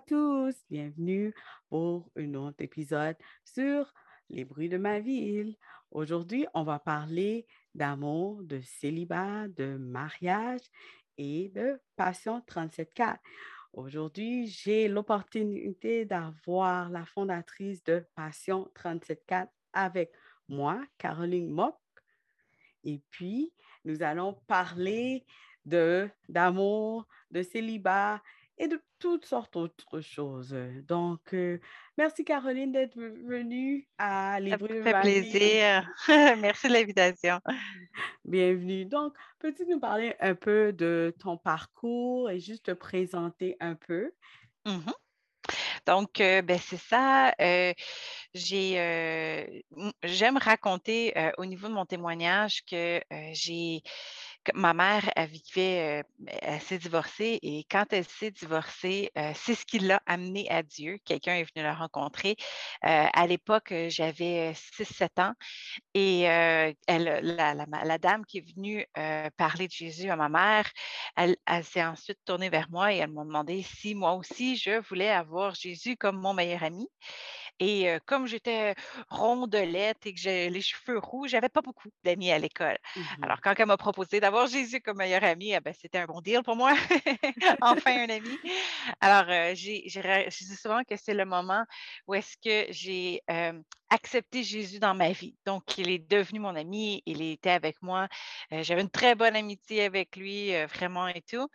Tous, bienvenue pour un autre épisode sur les bruits de ma ville. Aujourd'hui, on va parler d'amour, de célibat, de mariage et de Passion 37.4. Aujourd'hui, j'ai l'opportunité d'avoir la fondatrice de Passion 37.4 avec moi, Caroline Mock. Et puis, nous allons parler de d'amour, de célibat et de toutes sortes d'autres choses. Donc, merci Caroline d'être venue à Les Ça me fait plaisir. merci de l'invitation. Bienvenue. Donc, peux-tu nous parler un peu de ton parcours et juste te présenter un peu? Mmh Donc, ben, c'est ça. j'ai, j'aime raconter au niveau de mon témoignage que j'ai ma mère, elle vivait, elle s'est divorcée et quand elle s'est divorcée, c'est ce qui l'a amenée à Dieu. Quelqu'un est venu la rencontrer. à l'époque, j'avais 6-7 ans et elle, la, dame qui est venue parler de Jésus à ma mère, elle s'est ensuite tournée vers moi et elle m'a demandé si moi aussi je voulais avoir Jésus comme mon meilleur ami. Et comme j'étais rondelette et que j'ai les cheveux roux, j'avais pas beaucoup d'amis à l'école. Mmh Alors, quand elle m'a proposé d'avoir Jésus comme meilleur ami, eh ben, c'était un bon deal pour moi. enfin, un ami. Alors, j'ai, je dis souvent que c'est le moment où est-ce que j'ai accepté Jésus dans ma vie. Donc, il est devenu mon ami, il était avec moi. j'avais une très bonne amitié avec lui, vraiment et tout.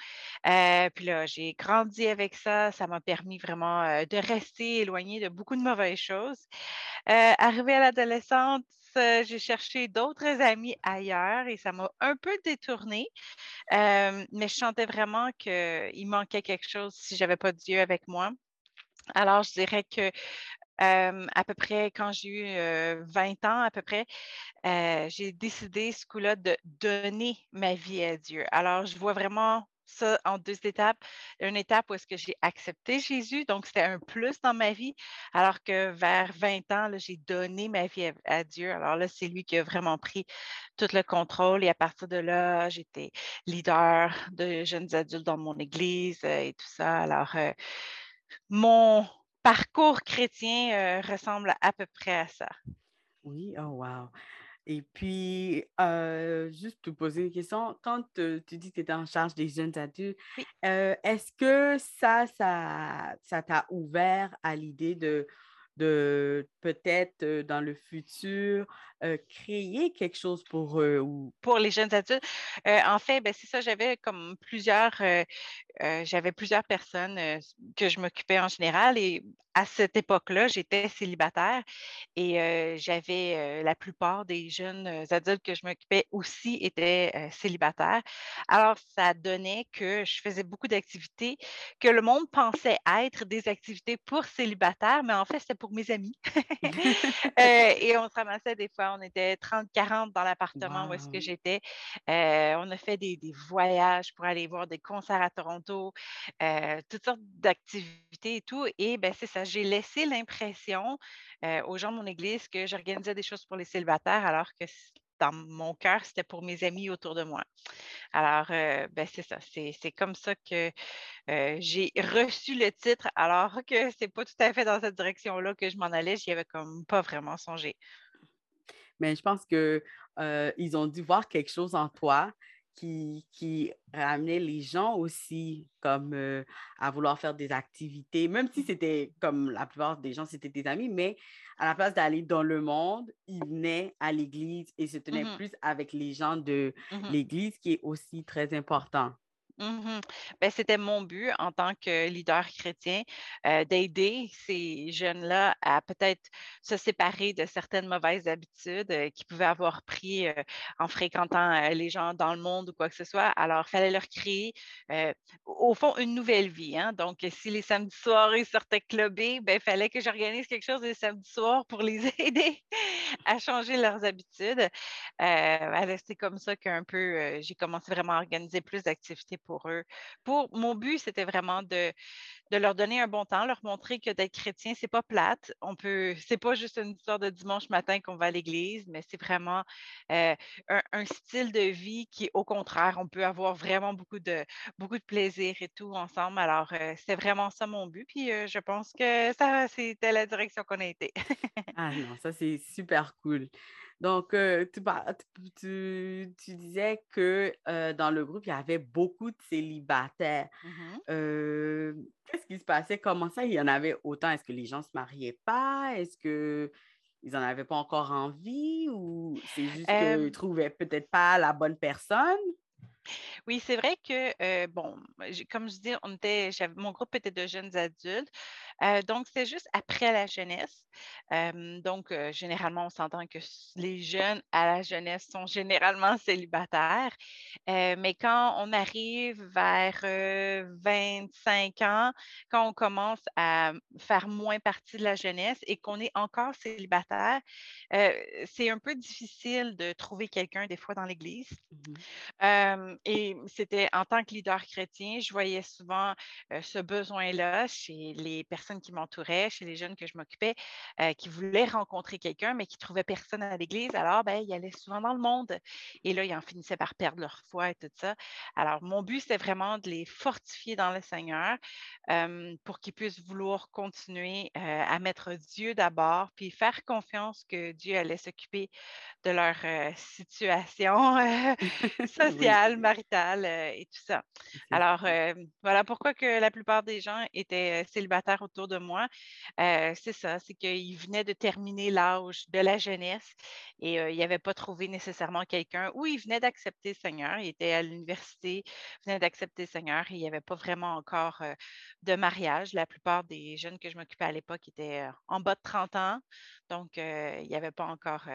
puis là, j'ai grandi avec ça. Ça m'a permis vraiment de rester éloigné de beaucoup de mauvaises choses. arrivée à l'adolescence, j'ai cherché d'autres amis ailleurs et ça m'a un peu détournée. mais je sentais vraiment qu'il manquait quelque chose si je n'avais pas Dieu avec moi. Alors, je dirais que à peu près quand j'ai eu 20 ans, à peu près, j'ai décidé ce coup-là de donner ma vie à Dieu. Alors, je vois vraiment ça en deux étapes. Une étape où est-ce que j'ai accepté Jésus, donc c'était un plus dans ma vie, alors que vers 20 ans, j'ai donné ma vie à, Dieu. Alors là, c'est lui qui a vraiment pris tout le contrôle et à partir de là, j'étais leader de jeunes adultes dans mon église et tout ça. Alors, mon parcours chrétien ressemble à peu près à ça. Oui, oh wow. Et puis, juste te poser une question, quand tu dis que tu étais en charge des jeunes adultes, est-ce que ça, ça, ça t'a ouvert à l'idée de, de peut-être dans le futur créer quelque chose pour eux ou pour les jeunes adultes. en fait, ben, c'est ça, j'avais comme plusieurs, j'avais plusieurs personnes que je m'occupais en général et à cette époque-là, j'étais célibataire et j'avais la plupart des jeunes adultes que je m'occupais aussi étaient célibataires. Alors, ça donnait que je faisais beaucoup d'activités que le monde pensait être des activités pour célibataires, mais en fait, c'était pour mes amis. et on se ramassait des fois, on était 30-40 dans l'appartement où est-ce que j'étais. on a fait des, des, voyages pour aller voir des concerts à Toronto, toutes sortes d'activités et tout. Et ben c'est ça j'ai laissé l'impression aux gens de mon église que j'organisais des choses pour les célibataires, alors que dans mon cœur, c'était pour mes amis autour de moi. Alors, ben, c'est ça. C'est comme ça que j'ai reçu le titre, alors que c'est pas tout à fait dans cette direction-là que je m'en allais. J'y avais comme pas vraiment songé. Mais je pense qu'ils ont dû voir quelque chose en toi qui, qui ramenait les gens aussi comme euh, à vouloir faire des activités, même si c'était comme la plupart des gens, c'était des amis, mais à la place d'aller dans le monde, ils venaient à l'église et se tenaient mmh plus avec les gens de mmh l'église, qui est aussi très important. Mmh Ben, c'était mon but en tant que leader chrétien, d'aider ces jeunes-là à peut-être se séparer de certaines mauvaises habitudes, qu'ils pouvaient avoir pris, en fréquentant, les gens dans le monde ou quoi que ce soit. Alors, il fallait leur créer, au fond, une nouvelle vie, hein. Donc, si les samedis soirs, ils sortaient ben, il fallait que j'organise quelque chose les samedis soirs pour les aider à changer leurs habitudes. Ben, c'est comme ça qu'un peu, j'ai commencé vraiment à organiser plus d'activités pour eux. Pour mon but, c'était vraiment de leur donner un bon temps, leur montrer que d'être chrétien, c'est pas plate. On peut c'est pas juste une histoire de dimanche matin qu'on va à l'église, mais c'est vraiment, heu, un style de vie qui, au contraire, on peut avoir vraiment beaucoup de beaucoup de plaisir et tout ensemble. Alors, heu, c'est vraiment ça mon but, puis, heu, je pense que ça c'était la direction qu'on a été. Ah non, ça c'est super cool. Donc, heu, tu disais que, heu, dans le groupe, il y avait beaucoup de célibataires. Mmh Heu, qu'est-ce qui se passait? Comment ça, il y en avait autant? Est-ce que les gens se mariaient pas? Est-ce qu'ils en avaient pas encore envie? Ou c'est juste qu'ils Hem trouvaient peut-être pas la bonne personne? Oui, c'est vrai que, bon, comme je dis, on était mon groupe était de jeunes adultes, heu, donc c'était juste après la jeunesse. Hem, donc, heu, généralement, on s'entend que les jeunes à la jeunesse sont généralement célibataires, mais quand on arrive vers, heu, 25 ans, quand on commence à faire moins partie de la jeunesse et qu'on est encore célibataire, c'est un peu difficile de trouver quelqu'un des fois dans l'église. Mmh et c'était en tant que leader chrétien, je voyais souvent, ce besoin-là chez les personnes qui m'entouraient, chez les jeunes que je m'occupais, heu, qui voulaient rencontrer quelqu'un, mais qui trouvaient personne à l'église. Alors, ben, ils allaient souvent dans le monde et là, ils en finissaient par perdre leur foi et tout ça. Alors, mon but, c'était vraiment de les fortifier dans le Seigneur, hem, pour qu'ils puissent vouloir continuer, heu, à mettre Dieu d'abord, puis faire confiance que Dieu allait s'occuper de leur, situation, sociale, maritale, et tout ça. Alors, voilà pourquoi que la plupart des gens étaient, célibataires autour de moi. Heu, c'est ça, c'est qu'ils venaient de terminer l'âge de la jeunesse et heu, ils n'avaient pas trouvé nécessairement quelqu'un ou ils venaient d'accepter le Seigneur. Ils étaient à l'université, venaient d'accepter Seigneur et il n'y avait pas vraiment encore, heu, de mariage. La plupart des jeunes que je m'occupais à l'époque étaient, en bas de 30 ans, donc il n'y avait pas encore,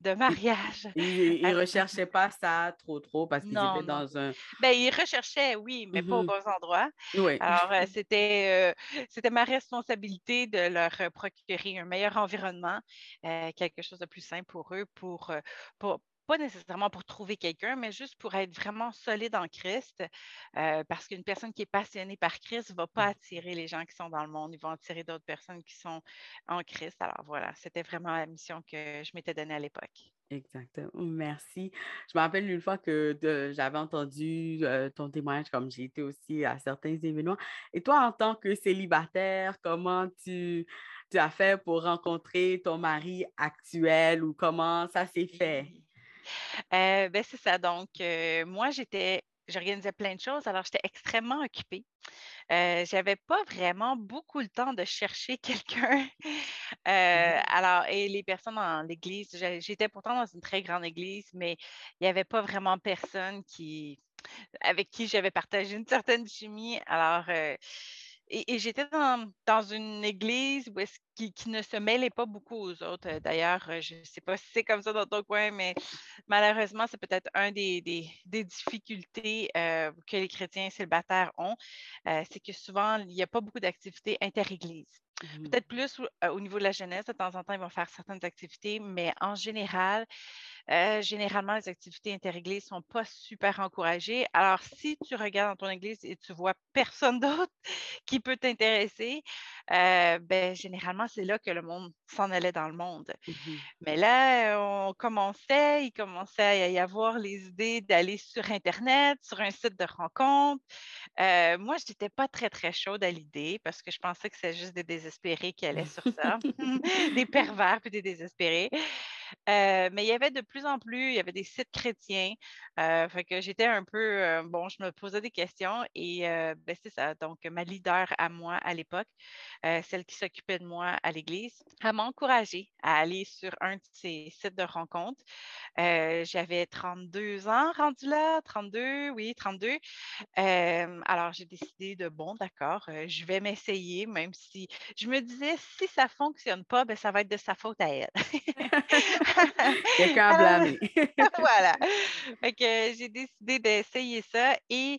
de mariage ils ce recherchaient pas ça trop, trop parce qu'ils étaient non. dans un Ben, ils recherchaient, oui, mais pas aux mmh bons endroits. Oui. Alors, c'était, heu, c'était ma responsabilité de leur, heu, procurer un meilleur environnement, quelque chose de plus sain pour eux, pour pas nécessairement pour trouver quelqu'un, mais juste pour être vraiment solide en Christ, heu, parce qu'une personne qui est passionnée par Christ va pas attirer les gens qui sont dans le monde, ils vont attirer d'autres personnes qui sont en Christ. Alors voilà, c'était vraiment la mission que je m'étais donnée à l'époque. Exactement, merci. Je me rappelle une fois que j'avais entendu, heu, ton témoignage, comme j'ai été aussi à certains événements. Et toi, en tant que célibataire, comment tu tu as fait pour rencontrer ton mari actuel ou comment ça s'est fait? Heu, beh, c'est ça donc heu, moi j'étais j'organisais plein de choses, alors j'étais extrêmement occupée. Heu, j'avais pas vraiment beaucoup le temps de chercher quelqu'un. Heu, Mmh alors et les personnes dans l'église, j'étais pourtant dans une très grande église, mais il y avait pas vraiment personne qui avec qui j'avais partagé une certaine chimie. Alors, et et j'étais dans dans une église où est-ce qui qui ne se mêlait pas beaucoup aux autres. D'ailleurs, heu, je ne sais pas si c'est comme ça dans ton coin, mais malheureusement, c'est peut-être un des des des difficultés, heu, que les chrétiens célibataires ont, heu, c'est que souvent, il y a pas beaucoup d'activités inter-églises. Mmh Peut-être plus, au niveau de la jeunesse, de temps en temps, ils vont faire certaines activités, mais en général, Heu, généralement, les activités interéglises ne sont pas super encouragées. Alors, si tu regardes dans ton église et tu vois personne d'autre qui peut t'intéresser, heu, beh, généralement, c'est là que le monde s'en allait dans le monde. mh. Mais là, on commençait il commençait à y avoir les idées d'aller sur internet, sur un site de rencontre. Heu, moi, je n'étais pas très, très chaude à l'idée parce que je pensais que c'était juste des désespérés qui allaient sur ça, des pervers puis des désespérés. Mais il y avait de plus en plus, il y avait des sites chrétiens. fait que j'étais un peu, bon, je me posais des questions et ben, c'est ça. Donc, ma leader à moi à l'époque, celle qui s'occupait de moi à l'église, elle m'a encouragée à aller sur un de ces sites de rencontres. J'avais 32 ans rendu là, 32, oui, 32. alors, j'ai décidé de, bon, d'accord, je vais m'essayer, même si je me disais, si ça ne fonctionne pas, ben, ça va être de sa faute à elle. Quelqu'un à blâmer. voilà. Fait que j'ai décidé d'essayer ça et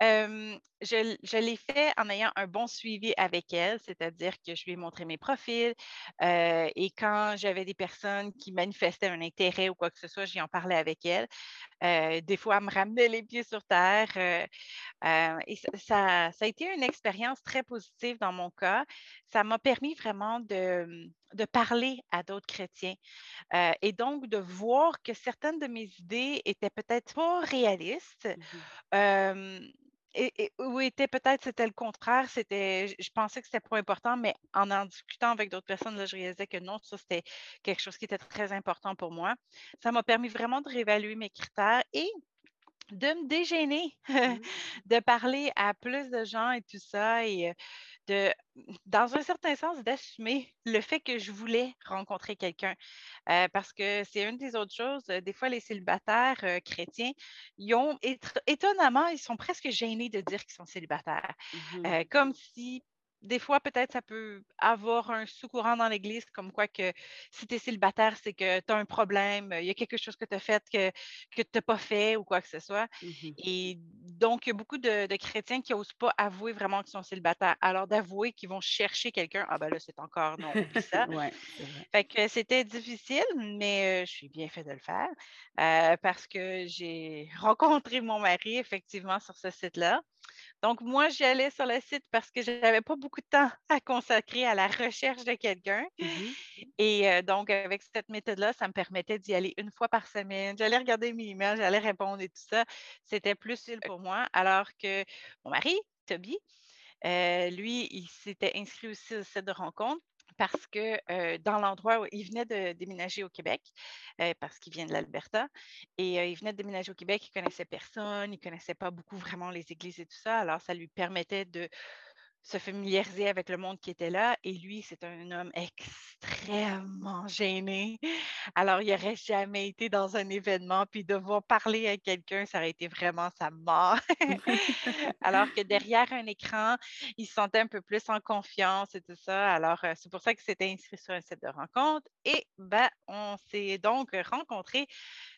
je, l'ai fait en ayant un bon suivi avec elle, c'est-à-dire que je lui ai montré mes profils et quand j'avais des personnes qui manifestaient un intérêt ou quoi que ce soit, j'y en parlais avec elle. des fois, elle me ramenait les pieds sur terre. et ça, ça, a été une expérience très positive dans mon cas. Ça m'a permis vraiment de, de parler à d'autres chrétiens et donc de voir que certaines de mes idées étaient peut-être pas réalistes. Mmh et, ou était peut-être c'était le contraire, c'était je pensais que c'était pas important, mais en en discutant avec d'autres personnes, là, je réalisais que non, ça c'était quelque chose qui était très important pour moi. Ça m'a permis vraiment de réévaluer mes critères et de me dégêner, mmh. de parler à plus de gens et tout ça, et de, dans un certain sens, d'assumer le fait que je voulais rencontrer quelqu'un. parce que c'est une des autres choses, des fois, les célibataires chrétiens, ils ont, étonnamment, ils sont presque gênés de dire qu'ils sont célibataires. Mmh comme si des fois, peut-être, ça peut avoir un sous-courant dans l'Église, comme quoi que si tu es célibataire, c'est que tu as un problème, il y a quelque chose que tu as fait que, que tu n'as pas fait ou quoi que ce soit. Mmh Et donc, il y a beaucoup de, chrétiens qui n'osent pas avouer vraiment qu'ils sont célibataires. Alors, d'avouer qu'ils vont chercher quelqu'un, ah ben là, c'est encore non, ça. Fait que c'était difficile, mais je suis bien fait de le faire parce que j'ai rencontré mon mari, effectivement, sur ce site-là. Donc, moi, j'y allais sur le site parce que je n'avais pas beaucoup de temps à consacrer à la recherche de quelqu'un. Mmh et donc, avec cette méthode-là, ça me permettait d'y aller une fois par semaine. J'allais regarder mes emails, j'allais répondre et tout ça. C'était plus utile pour moi. Alors que mon mari, Toby, lui, il s'était inscrit aussi au site de rencontre parce que dans l'endroit où il venait de déménager au Québec, parce qu'il vient de l'Alberta, et il venait de déménager au Québec, il connaissait personne, il connaissait pas beaucoup vraiment les églises et tout ça, alors ça lui permettait de se familiariser avec le monde qui était là. Et lui, c'est un homme extrêmement gêné. Alors, il n'aurait jamais été dans un événement, puis devoir parler à quelqu'un, ça aurait été vraiment sa mort. Alors que derrière un écran, il se sentait un peu plus en confiance et tout ça. Alors, euh, c'est pour ça qu'il s'était inscrit sur un site de rencontre. Et ben, on s'est donc rencontrés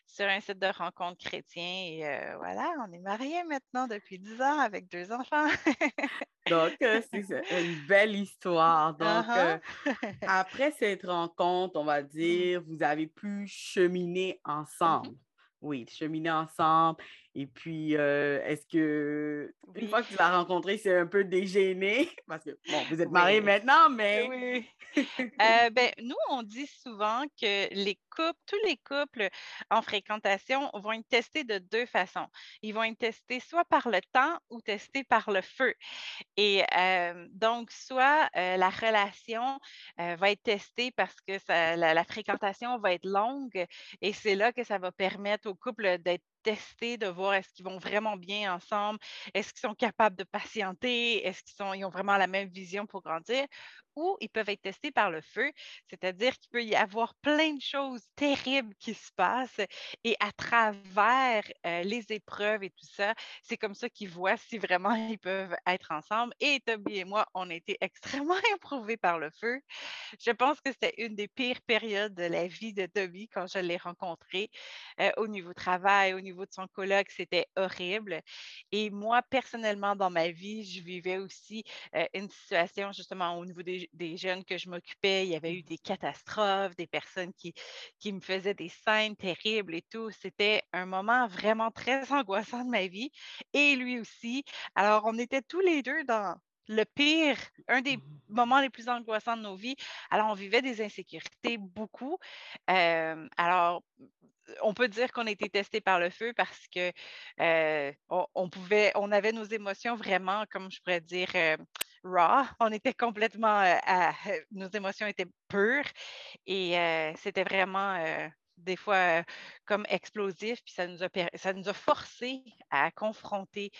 sur un site de rencontre chrétien. Et euh, voilà, on est mariés maintenant depuis 10 ans avec deux enfants. Donc, euh, c'est une belle histoire. Donc, euh, uh-huh. après cette rencontre, on va mmh. dire, vous avez pu cheminer mmh ensemble. Oui, cheminer ensemble. Et puis, euh, est-ce que, une fois que tu l'as rencontré, c'est un peu dégêné? Parce que, bon, vous êtes mariés maintenant, mais. Oui. Euh, ben, nous, on dit souvent que les couples, tous les couples en fréquentation vont être testés de deux façons. Ils vont être testés soit par le temps ou testés par le feu. Et euh, donc, soit la relation va être testée parce que la fréquentation va être longue et c'est là que ça va permettre au couple d'être de voir est-ce qu'ils vont vraiment bien ensemble, est-ce qu'ils sont capables de patienter, est-ce qu'ils ils ont vraiment la même vision pour grandir, ils peuvent être testés par le feu, c'est-à-dire qu'il peut y avoir plein de choses terribles qui se passent et à travers euh, les épreuves et tout ça, c'est comme ça qu'ils voient si vraiment ils peuvent être ensemble. Et Toby et moi, on a été extrêmement éprouvés par le feu. Je pense que c'était une des pires périodes de la vie de Toby quand je l'ai rencontré euh, au niveau travail, au niveau de son colloque, c'était horrible. Et moi, personnellement, dans ma vie, je vivais aussi euh, une situation justement au niveau des des, jeunes que je m'occupais, il y avait eu des catastrophes, des personnes qui, qui me faisaient des scènes terribles et tout. C'était un moment vraiment très angoissant de ma vie. Et lui aussi. Alors, on était tous les deux dans le pire, un des mmh moments les plus angoissants de nos vies. Alors, on vivait des insécurités beaucoup. alors, on peut dire qu'on a été testé par le feu parce que on, pouvait, on avait nos émotions vraiment, comme je pourrais dire, raw. On était complètement, nos émotions étaient pures et c'était vraiment des fois comme explosif, puis ça nous a, ça nous a forcé à confronter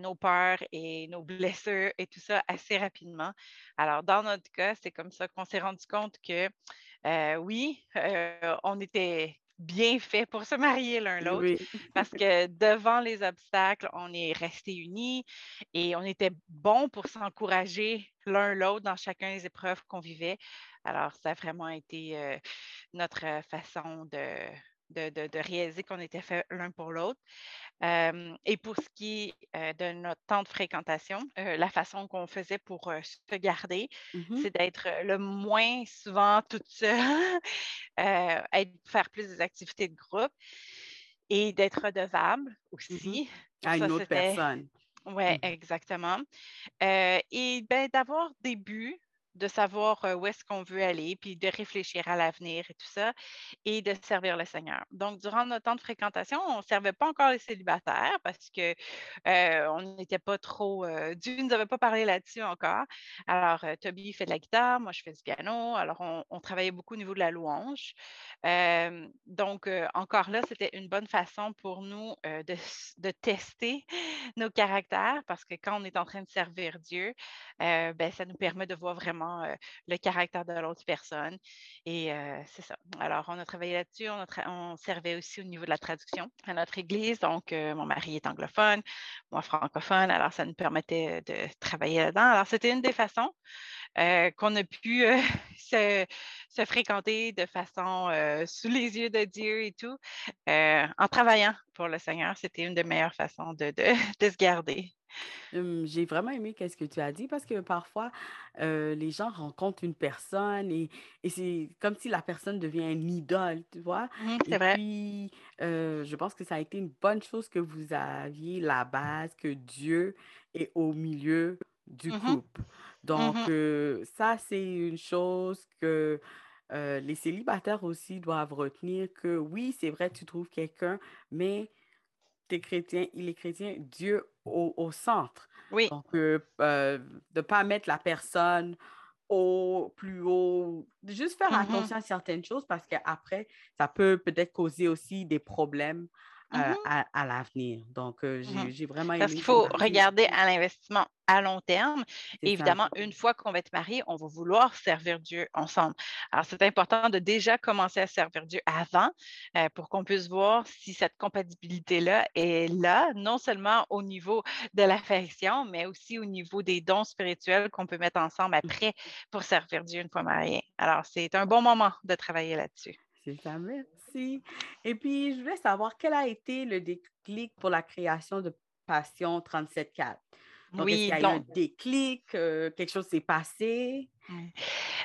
nos peurs et nos blessures et tout ça assez rapidement. Alors, dans notre cas, c'est comme ça qu'on s'est rendu compte que oui, on était bien fait pour se marier l'un l'autre parce que devant les obstacles, on est restés unis et on était bon pour s'encourager l'un l'autre dans chacun des épreuves qu'on vivait. Alors, ça a vraiment été notre façon de, de, réaliser qu'on était fait l'un pour l'autre. et pour ce qui est de notre temps de fréquentation, la façon qu'on faisait pour se garder, mmh c'est d'être le moins souvent toute seule, faire plus des activités de groupe et d'être redevable mmh aussi. À une autre personne. Oui, mmh exactement. et ben, d'avoir des buts de savoir où est-ce qu'on veut aller, puis de réfléchir à l'avenir et tout ça, et de servir le Seigneur. Donc, durant notre temps de fréquentation, on ne servait pas encore les célibataires parce que on n'était pas trop. Dieu ne nous avait pas parlé là-dessus encore. Alors, Toby fait de la guitare, moi je fais du piano. Alors, on, travaillait beaucoup au niveau de la louange. donc, encore là, c'était une bonne façon pour nous de, de, tester nos caractères parce que quand on est en train de servir Dieu, ben, ça nous permet de voir vraiment le caractère de l'autre personne. Et c'est ça. Alors, on a travaillé là-dessus. On, servait aussi au niveau de la traduction à notre église. Donc, mon mari est anglophone, moi francophone. Alors, ça nous permettait de travailler là-dedans. Alors, c'était une des façons qu'on a pu se, fréquenter de façon sous les yeux de Dieu et tout, en travaillant pour le Seigneur. C'était une des meilleures façons de se garder j'ai vraiment aimé qu'est-ce que tu as dit parce que parfois, les gens rencontrent une personne et, et c'est comme si la personne devient une idole, tu vois? Mmh, c'est vrai. puis, je pense que ça a été une bonne chose que vous aviez la base, que Dieu est au milieu du Mmh couple. Donc, Mmh ça, c'est une chose que les célibataires aussi doivent retenir, que oui, c'est vrai, tu trouves quelqu'un, mais chrétien, il est chrétien, Dieu au, au centre. Oui. Donc, euh, euh, de ne pas mettre la personne au plus haut, de juste faire Mmh attention à certaines choses parce qu'après, ça peut peut-être causer aussi des problèmes euh, Mmh à, à l'avenir. Donc, euh, Mmh j'ai vraiment Parce aimé qu'il que vous faut regarder à l'investissement à long terme. ça. évidemment, une fois qu'on va être marié, on va vouloir servir Dieu ensemble. Alors, c'est important de déjà commencer à servir Dieu avant euh, pour qu'on puisse voir si cette compatibilité-là est là, non seulement au niveau de l'affection, mais aussi au niveau des dons spirituels qu'on peut mettre ensemble après pour servir Dieu une fois marié. Alors, c'est un bon moment de travailler là-dessus. C'est ça, merci. Et puis, je voulais savoir quel a été le déclic pour la création de Passion 37.4. Donc, est-ce qu'il Oui, y a eu un donc, déclic, euh, quelque chose s'est passé?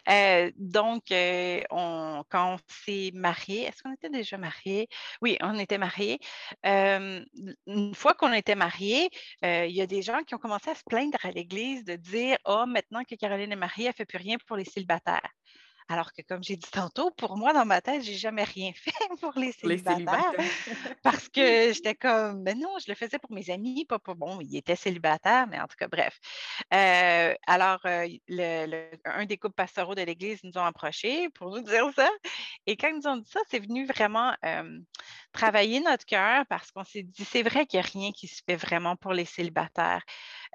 Euh, donc, euh, on, quand on s'est mariés, est-ce qu'on était déjà mariés? Oui, on était mariés. Euh, une fois qu'on était mariés, euh, il y a des gens qui ont commencé à se plaindre à l'église de dire, oh, maintenant que Caroline est mariée, elle ne fait plus rien pour les célibataires. Alors que, comme j'ai dit tantôt, pour moi, dans ma tête, j'ai jamais rien fait pour les célibataires célibataires. parce que j'étais comme, mais non, je le faisais pour mes amis, pas pour, bon, ils étaient célibataires, mais en tout cas, bref. Euh, alors, euh, le- le- un des couples pastoraux de l'Église nous ont approchés pour nous dire ça. Et quand ils nous ont dit ça, c'est venu vraiment euh, travailler notre cœur parce qu'on s'est dit, c'est vrai qu'il n'y a rien qui se fait vraiment pour les célibataires.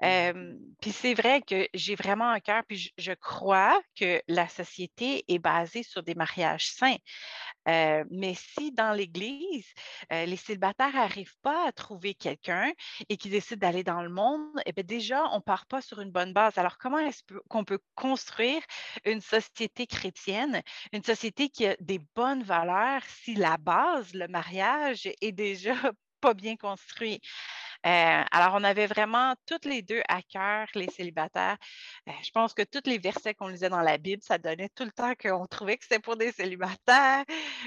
Euh, puis c'est vrai que j'ai vraiment un cœur, puis je, je crois que la société est basée sur des mariages sains. Euh, mais si dans l'Église, euh, les célibataires n'arrivent pas à trouver quelqu'un et qu'ils décident d'aller dans le monde, eh déjà, on ne part pas sur une bonne base. Alors, comment est-ce qu'on peut construire une société chrétienne, une société qui a des bonnes valeurs si la base, le mariage, est déjà pas bien construit? Alors, on avait vraiment toutes les deux à cœur, les célibataires. je pense que tous les versets qu'on lisait dans la Bible, ça donnait tout le temps qu'on trouvait que c'était pour des célibataires.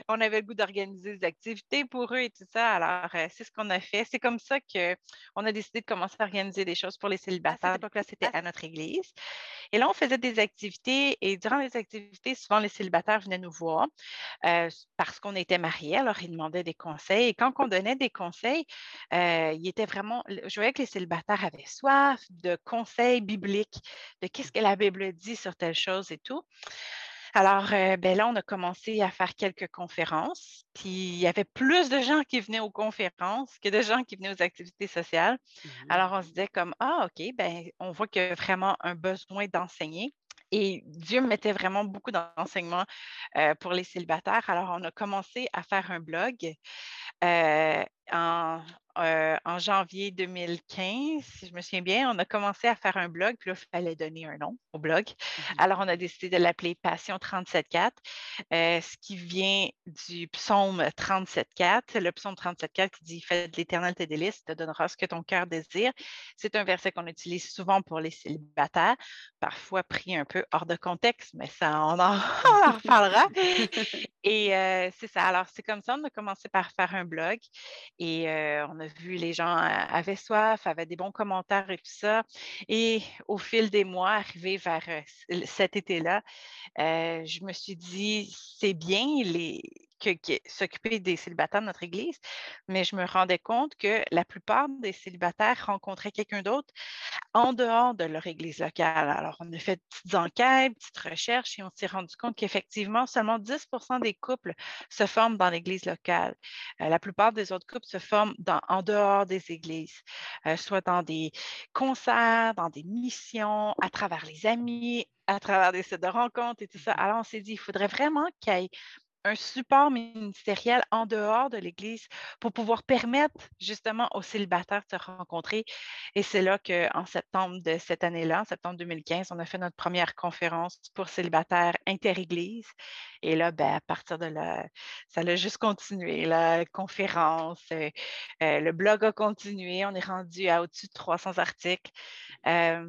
On avait le goût d'organiser des activités pour eux et tout ça. Alors, c'est ce qu'on a fait. C'est comme ça qu'on a décidé de commencer à organiser des choses pour les célibataires. Donc là, c'était à notre église. Et là, on faisait des activités et durant les activités, souvent les célibataires venaient nous voir parce qu'on était mariés. Alors, ils demandaient des conseils. Et quand on donnait des conseils, il était vraiment, je voyais que les célibataires avaient soif de conseils bibliques, de qu'est-ce que la Bible dit sur telle chose et tout. Alors, ben là, on a commencé à faire quelques conférences, puis il y avait plus de gens qui venaient aux conférences que de gens qui venaient aux activités sociales. Alors, on se disait comme, ah, OK, ben, on voit qu'il y a vraiment un besoin d'enseigner. Et Dieu mettait vraiment beaucoup d'enseignements pour les célibataires. Alors, on a commencé à faire un blog en euh, en janvier 2015, si je me souviens bien, on a commencé à faire un blog, puis là, il fallait donner un nom au blog. Mmh Alors, on a décidé de l'appeler Passion 37.4, euh, ce qui vient du psaume 37.4. Le psaume 37.4 qui dit Fais de l'éternel tes délices, te donnera ce que ton cœur désire. C'est un verset qu'on utilise souvent pour les célibataires, parfois pris un peu hors de contexte, mais ça, on en, reparlera. Et euh, c'est ça. Alors, c'est comme ça, on a commencé par faire un blog et on a vu les gens avaient soif, avaient des bons commentaires et tout ça. Et au fil des mois, arrivé vers cet été-là, je me suis dit, c'est bien les, que, s'occuper des célibataires de notre Église, mais je me rendais compte que la plupart des célibataires rencontraient quelqu'un d'autre en dehors de leur Église locale. Alors, on a fait de petites enquêtes, petites recherches et on s'est rendu compte qu'effectivement, seulement 10% des couples se forment dans l'Église locale. Euh, la plupart des autres couples se forment en dehors des églises, euh, soit dans des concerts, dans des missions, à travers les amis, à travers des sites de rencontres et tout ça. Alors, on s'est dit, il faudrait vraiment qu'il y ait un support ministériel en dehors de l'Église pour pouvoir permettre justement aux célibataires de se rencontrer. Et c'est là qu'en septembre de cette année-là, en septembre 2015, on a fait notre première conférence pour célibataires inter-Église. Et là, ben, à partir de là, ça a juste continué. La conférence, euh, euh, le blog a continué. On est rendu à au-dessus de 300 articles. Euh,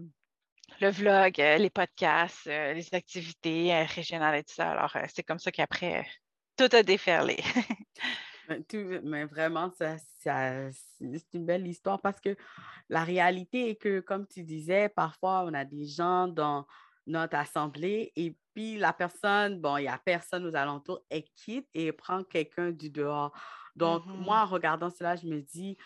le vlog, les podcasts, les activités régionales et tout ça. Alors, c'est comme ça qu'après, tout a déferlé. mais vraiment, ça, c'est une belle histoire parce que la réalité est que, comme tu disais, parfois, on a des gens dans notre assemblée et puis la personne, bon, il n'y a personne aux alentours, elle quitte et prend quelqu'un du dehors. Donc, moi, en mmh regardant cela, je me dis,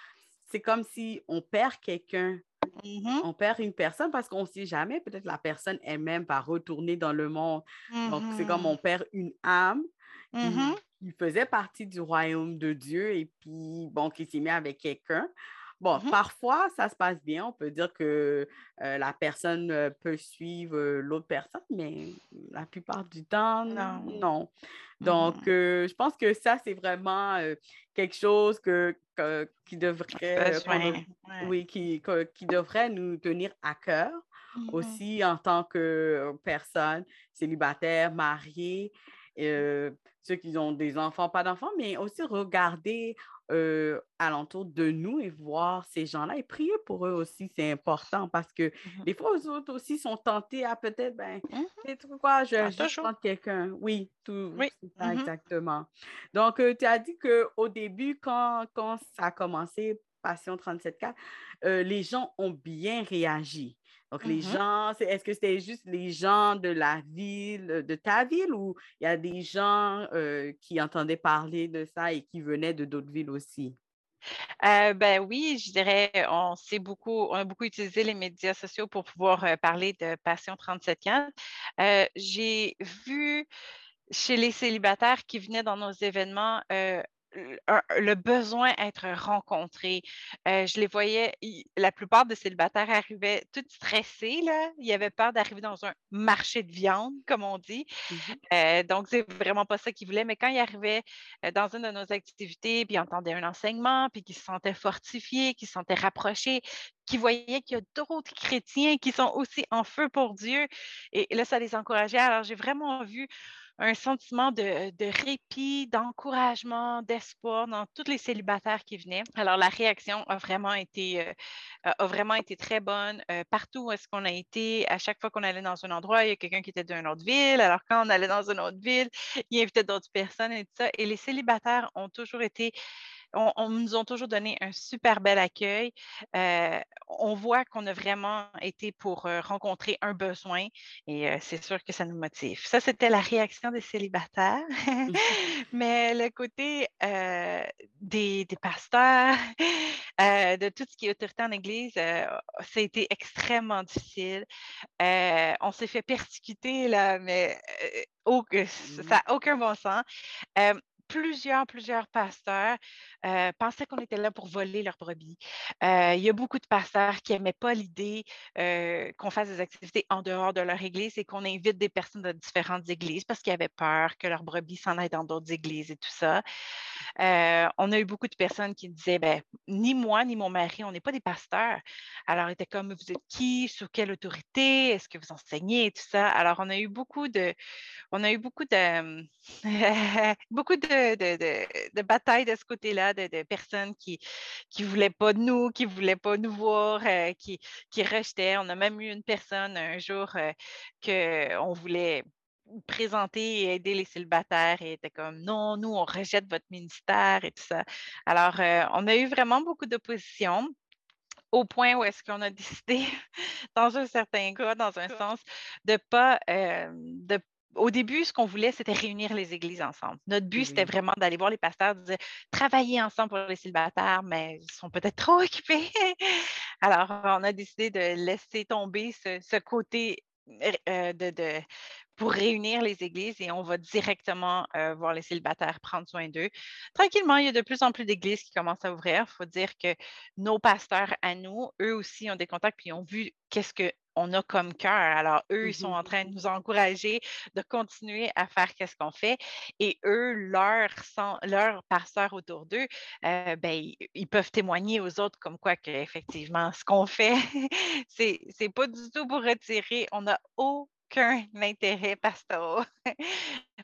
c'est comme si on perd quelqu'un Mmh on perd une personne parce qu'on ne sait jamais, peut-être la personne elle-même va retourner dans le monde. Donc, c'est comme mmh on perd une âme mmh qui, faisait partie du royaume de Dieu et puis, bon, qui s'est mis avec quelqu'un. Bon, parfois, ça se passe bien. On peut dire que la personne peut suivre l'autre personne, mais la plupart du temps, non. Donc, je pense que ça, c'est vraiment quelque chose que, qui devrait, oui, qui, qui devrait nous tenir à cœur aussi en tant que personne célibataire, mariée. ceux qui ont des enfants, pas d'enfants, mais aussi regarder euh, alentour de nous et voir ces gens-là et prier pour eux aussi, c'est important parce que mmh des fois, eux autres aussi sont tentés à peut-être, ben, mmh quoi, je, je prendre quelqu'un. Oui, tout, oui. Ça, mmh exactement. Donc, euh, tu as dit qu'au début, quand, quand ça a commencé, Passion 37K, euh, les gens ont bien réagi. Donc, les mmh gens, est-ce que c'était juste les gens de la ville, de ta ville, ou il y a des gens qui entendaient parler de ça et qui venaient de d'autres villes aussi? ben oui, je dirais, on sait beaucoup, on a beaucoup utilisé les médias sociaux pour pouvoir parler de Passion 3715. J'ai vu chez les célibataires qui venaient dans nos événements le besoin d'être rencontré. je les voyais, la plupart des célibataires arrivaient tout stressés. Là. Ils avaient peur d'arriver dans un marché de viande, comme on dit. Mmh donc, c'est vraiment pas ça qu'ils voulaient. Mais quand ils arrivaient dans une de nos activités, puis ils entendaient un enseignement, puis qu'ils se sentaient fortifiés, qu'ils se sentaient rapprochés, qu'ils voyaient qu'il y a d'autres chrétiens qui sont aussi en feu pour Dieu, et là, ça les encourageait. Alors, j'ai vraiment vu un sentiment de, répit, d'encouragement, d'espoir dans tous les célibataires qui venaient. Alors, la réaction a vraiment été, euh, très bonne. Euh, partout où est-ce qu'on a été, à chaque fois qu'on allait dans un endroit, il y a quelqu'un qui était d'une autre ville. Alors, quand on allait dans une autre ville, il invitait d'autres personnes et tout ça. Et les célibataires ont toujours été on, nous a toujours donné un super bel accueil. Euh, on voit qu'on a vraiment été pour euh, rencontrer un besoin et euh, c'est sûr que ça nous motive. Ça, c'était la réaction des célibataires. Mmh. Mais le côté des, pasteurs, de tout ce qui est autorité en Église, ça a été extrêmement difficile. on s'est fait persécuter, là, mais ça n'a aucun bon sens plusieurs, plusieurs pasteurs euh, pensaient qu'on était là pour voler leurs brebis. Euh, il y a beaucoup de pasteurs qui n'aimaient pas l'idée euh, qu'on fasse des activités en dehors de leur église et qu'on invite des personnes de différentes églises parce qu'ils avaient peur que leurs brebis s'en aillent dans d'autres églises et tout ça. on a eu beaucoup de personnes qui disaient, ben, ni moi ni mon mari, on n'est pas des pasteurs. Alors, ils étaient comme, vous êtes qui, sous quelle autorité, est-ce que vous enseignez? Et tout ça. Alors, on a eu beaucoup de, on a eu beaucoup de, beaucoup de de, batailles de ce côté-là, de, personnes qui ne voulaient pas de nous, qui ne voulaient pas nous voir, euh, qui, qui rejetaient. On a même eu une personne un jour euh, qu'on voulait présenter et aider les célibataires et était comme non, nous, on rejette votre ministère et tout ça. Alors, euh, on a eu vraiment beaucoup d'opposition au point où est-ce qu'on a décidé, dans un certain cas, dans un sens, de ne pas, de au début, ce qu'on voulait, c'était réunir les églises ensemble. Notre but, c'était vraiment d'aller voir les pasteurs, de travailler ensemble pour les célibataires, mais ils sont peut-être trop occupés. Alors, on a décidé de laisser tomber ce, côté euh, de, pour réunir les églises et on va directement euh, voir les célibataires prendre soin d'eux. Tranquillement, il y a de plus en plus d'églises qui commencent à ouvrir. Il faut dire que nos pasteurs à nous, eux aussi ont des contacts puis ont vu qu'est-ce que on a comme cœur. Alors, eux, ils sont en mmh train de nous encourager de continuer à faire qu'est-ce qu'on fait. Et eux, leurs leur pasteurs autour d'eux, euh, ben, ils, peuvent témoigner aux autres comme quoi qu'effectivement, ce qu'on fait, c'est, c'est pas du tout pour retirer. On n'a aucun aucun intérêt pastoral.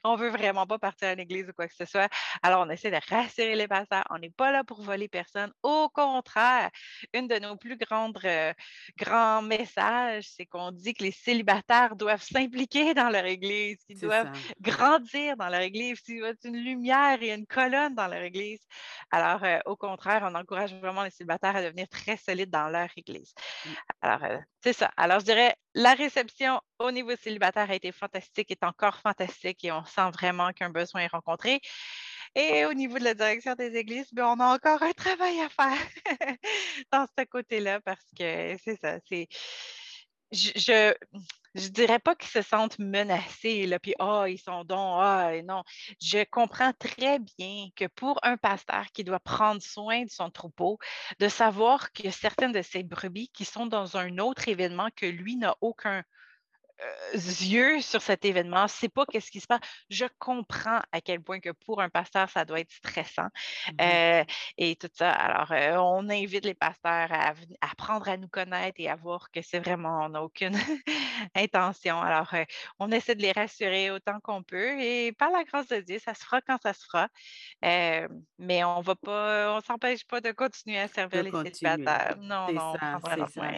on veut vraiment pas partir à l'église ou quoi que ce soit. Alors, on essaie de rassurer les pasteurs. On n'est pas là pour voler personne. Au contraire, une de nos plus grandes, euh, grands messages, c'est qu'on dit que les célibataires doivent s'impliquer dans leur église, qu'ils doivent grandir dans leur église, qu'ils doivent être une lumière et une colonne dans leur église. Alors, euh, au contraire, on encourage vraiment les célibataires à devenir très solides dans leur église. Mmh. Alors, euh, c'est ça. Alors, je dirais, la réception au niveau célibataire a été fantastique, est encore fantastique et on sent vraiment qu'un besoin est rencontré. Et au niveau de la direction des églises, ben, on a encore un travail à faire dans ce côté-là parce que c'est ça, c'est. Je, je, dirais pas qu'ils se sentent menacés, là, puis oh, ils sont donc, ah, non. Je comprends très bien que pour un pasteur qui doit prendre soin de son troupeau, de savoir que certaines de ses brebis qui sont dans un autre événement que lui n'a aucun euh, yeux sur cet événement, c'est pas qu'est-ce qui se passe. Je comprends à quel point que pour un pasteur, ça doit être stressant mmh euh, et tout ça. Alors, euh, on invite les pasteurs à, apprendre à nous connaître et à voir que c'est vraiment, on n'a aucune intention. Alors, on essaie de les rassurer autant qu'on peut et par la grâce de Dieu, ça se fera quand ça se fera. mais on va pas, on s'empêche pas de continuer à servir les célibataires. Non, non, ça, c'est ça.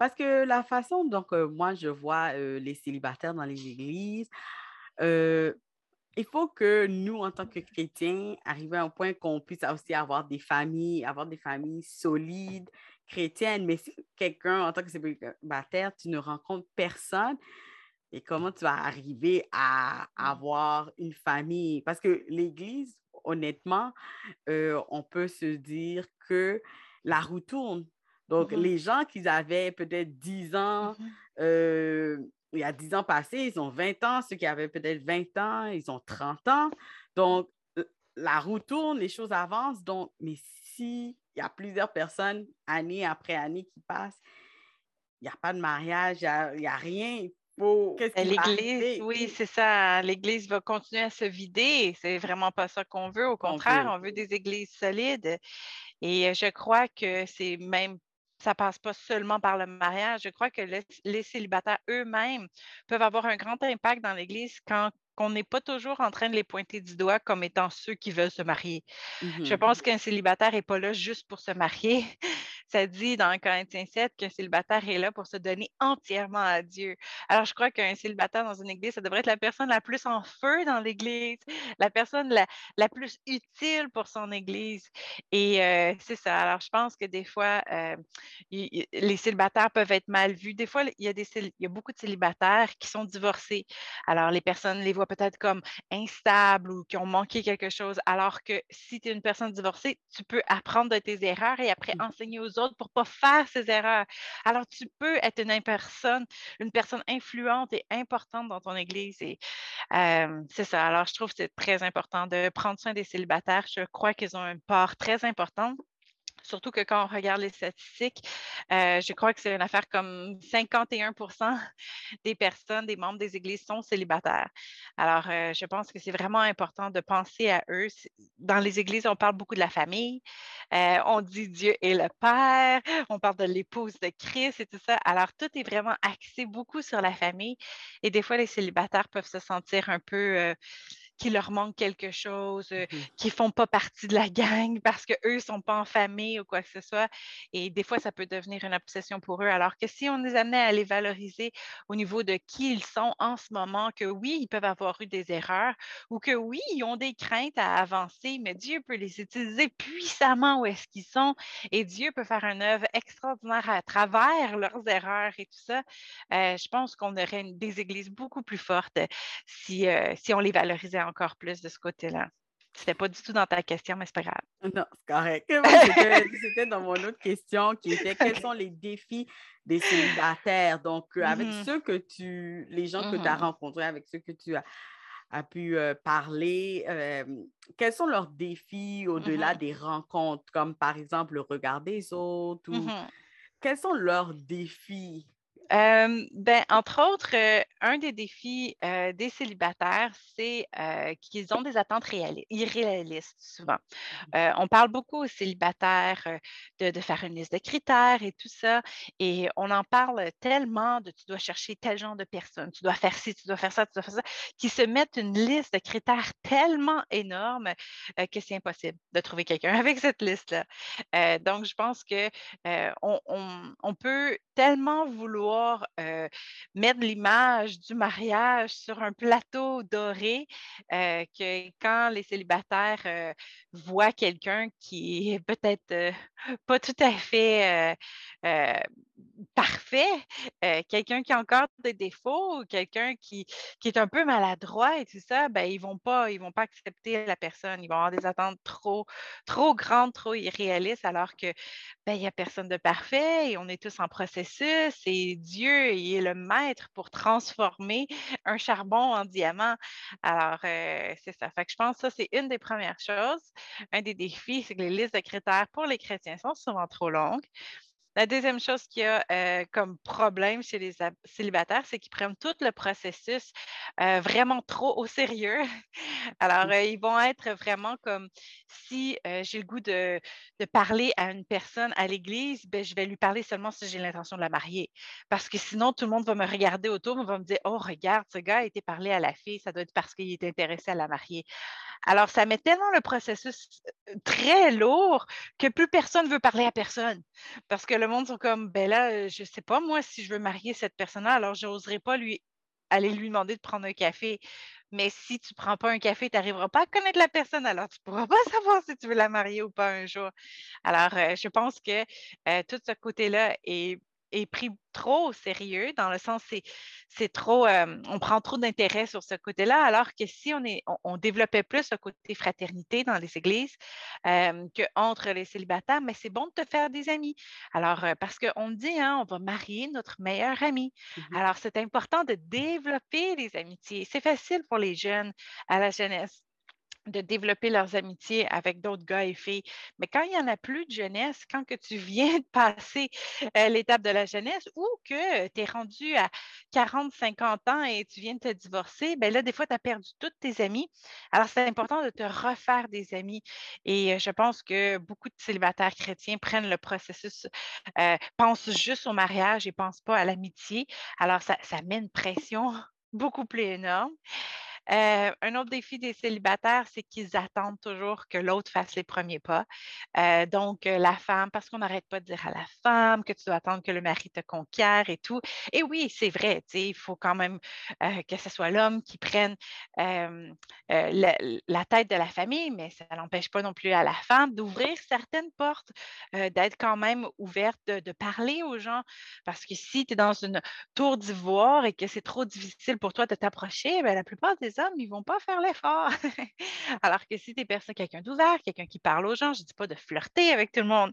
Parce que la façon dont moi je vois les célibataires dans les églises, il faut que nous, en tant que chrétiens, arrivions à un point qu'on puisse aussi avoir des familles, avoir des familles solides, chrétiennes. Mais si quelqu'un, en tant que célibataire, tu ne rencontres personne, et comment tu vas arriver à mmh. avoir une famille? Parce que l'Église, honnêtement, on peut se dire que la roue tourne. Donc, mmh les gens qui avaient peut-être 10 ans, mmh euh, il y a 10 ans passés, ils ont 20 ans. Ceux qui avaient peut-être 20 ans, ils ont 30 ans. Donc, la roue tourne, les choses avancent. Donc, mais s'il y a plusieurs personnes, année après année, qui passent, il n'y a pas de mariage, il n'y a, rien. L'Église, oui, c'est ça. L'Église va continuer à se vider. C'est vraiment pas ça qu'on veut. Au contraire, on veut des églises solides. Et je crois que c'est même ça passe pas seulement par le mariage. Je crois que les, célibataires eux-mêmes peuvent avoir un grand impact dans l'Église quand qu'on n'est pas toujours en train de les pointer du doigt comme étant ceux qui veulent se marier. Je Mhm. pense qu'un célibataire n'est pas là juste pour se marier. Ça dit dans Corinthiens 7 qu'un célibataire est là pour se donner entièrement à Dieu. Alors, je crois qu'un célibataire dans une église, ça devrait être la personne la plus en feu dans l'église, la personne la, la plus utile pour son église. Et euh, c'est ça. Alors, je pense que des fois, euh, les célibataires peuvent être mal vus. Des fois, il y, a des, il y a beaucoup de célibataires qui sont divorcés. Alors, les personnes les voient peut-être comme instables ou qui ont manqué quelque chose. Alors que si tu es une personne divorcée, tu peux apprendre de tes erreurs et après Mhm. enseigner aux autres pour ne pas faire ces erreurs. Alors, tu peux être une personne, une personne influente et importante dans ton église. Et euh, c'est ça. Alors, je trouve que c'est très important de prendre soin des célibataires. Je crois qu'ils ont une part très importante. Surtout que quand on regarde les statistiques, euh, je crois que c'est une affaire comme 51% des personnes, des membres des églises sont célibataires. Alors, euh, je pense que c'est vraiment important de penser à eux. Dans les églises, on parle beaucoup de la famille. Euh, on dit Dieu est le Père. On parle de l'épouse de Christ et tout ça. Alors, tout est vraiment axé beaucoup sur la famille. Et des fois, les célibataires peuvent se sentir un peu qu'il leur manque quelque chose, euh, Mhm. qui ne font pas partie de la gang parce qu'eux ne sont pas en famille ou quoi que ce soit. Et des fois, ça peut devenir une obsession pour eux. Alors que si on les amenait à les valoriser au niveau de qui ils sont en ce moment, que oui, ils peuvent avoir eu des erreurs ou que oui, ils ont des craintes à avancer, mais Dieu peut les utiliser puissamment où est-ce qu'ils sont et Dieu peut faire une œuvre extraordinaire à travers leurs erreurs et tout ça. Euh, je pense qu'on aurait une- des églises beaucoup plus fortes si, euh, si on les valorisait encore plus de ce côté-là. C'était pas du tout dans ta question, mais c'est pas grave. Non, c'est correct. C'était dans mon autre question qui était quels sont les défis des célibataires? Donc, euh, avec Mhm, ceux que tu, les gens que tu as mhm, rencontrés, avec ceux que tu as, as pu euh, parler, euh, quels sont leurs défis au-delà mhm, des rencontres, comme par exemple le regard des autres ou quels sont leurs défis? Euh, ben, entre autres, euh, un des défis euh, des célibataires, c'est qu'ils ont des attentes réali- irréalistes souvent. Euh, on parle beaucoup aux célibataires de, de faire une liste de critères et tout ça, et on en parle tellement de tu dois chercher tel genre de personne, tu dois faire ci, tu dois faire ça, tu dois faire ça, qu'ils se mettent une liste de critères tellement énorme que c'est impossible de trouver quelqu'un avec cette liste-là. Donc, je pense que euh, on, on- on peut tellement vouloir mettre l'image du mariage sur un plateau doré que quand les célibataires voient quelqu'un qui est peut-être pas tout à fait euh, parfait, euh, quelqu'un qui a encore des défauts, quelqu'un qui, qui est un peu maladroit et tout ça, ben, ils vont pas, ils vont pas accepter la personne. Ils vont avoir des attentes trop, trop grandes, trop irréalistes, alors que ben, n'y a personne de parfait et on est tous en processus et Dieu est le maître pour transformer un charbon en diamant. Alors, euh, c'est ça. Je pense que ça, c'est une des premières choses. Un des défis, c'est que les listes de critères pour les chrétiens sont souvent trop longues. La deuxième chose qu'il y a euh, comme problème chez les célibataires, c'est qu'ils prennent tout le processus euh, vraiment trop au sérieux. Alors, Mhm. euh, ils vont être vraiment comme si j'ai le goût de, de parler à une personne à l'église, ben, je vais lui parler seulement si j'ai l'intention de la marier. Parce que sinon, tout le monde va me regarder autour, va me dire Oh, regarde, ce gars a été parlé à la fille, ça doit être parce qu'il est intéressé à la marier. Alors, ça met tellement le processus très lourd que plus personne veut parler à personne. Parce que le monde sont comme, ben là, euh, je sais pas moi si je veux marier cette personne-là, alors je n'oserais pas lui aller lui demander de prendre un café. Mais si tu ne prends pas un café, tu n'arriveras pas à connaître la personne, alors tu ne pourras pas savoir si tu veux la marier ou pas un jour. Alors, euh, je pense que euh, tout ce côté-là est, est pris trop au sérieux, dans le sens c'est c'est trop, euh, on prend trop d'intérêt sur ce côté-là, alors que si on, est, on, on développait plus le côté fraternité dans les églises euh, qu'entre les célibataires, mais c'est bon de te faire des amis. Alors, euh, parce qu'on dit, hein, on va marier notre meilleur ami. Mhm. Alors, c'est important de développer les amitiés. C'est facile pour les jeunes à la jeunesse de développer leurs amitiés avec d'autres gars et filles. Mais quand il n'y en a plus de jeunesse, quand tu viens de passer euh, l'étape de la jeunesse ou que tu es rendu à 40, 50 ans et tu viens de te divorcer, ben là, des fois, tu as perdu tous tes amis. Alors, c'est important de te refaire des amis. Et euh, je pense que beaucoup de célibataires chrétiens prennent le processus, euh, pensent juste au mariage et ne pensent pas à l'amitié. Alors, ça, ça met une pression beaucoup plus énorme. Euh, un autre défi des célibataires, c'est qu'ils attendent toujours que l'autre fasse les premiers pas. Euh, donc, la femme, parce qu'on n'arrête pas de dire à la femme que tu dois attendre que le mari te conquiert et tout. Et oui, c'est vrai, il faut quand même que ce soit l'homme qui prenne la, tête de la famille, mais ça n'empêche pas non plus à la femme d'ouvrir certaines portes, d'être quand même ouverte, de, parler aux gens. Parce que si tu es dans une tour d'ivoire et que c'est trop difficile pour toi de t'approcher, ben, la plupart des ils ne vont pas faire l'effort. Alors que si tu es quelqu'un d'ouvert, quelqu'un qui parle aux gens, je ne dis pas de flirter avec tout le monde,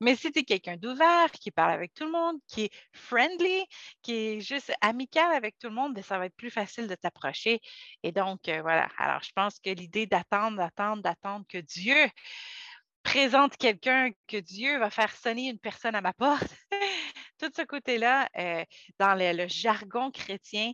mais si tu es quelqu'un d'ouvert, qui parle avec tout le monde, qui est friendly, qui est juste amical avec tout le monde, ben, ça va être plus facile de t'approcher. Et donc, euh, voilà. Alors, je pense que l'idée d'attendre, d'attendre, d'attendre que Dieu présente quelqu'un, que Dieu va faire sonner une personne à ma porte, tout ce côté-là, euh, dans le, jargon chrétien,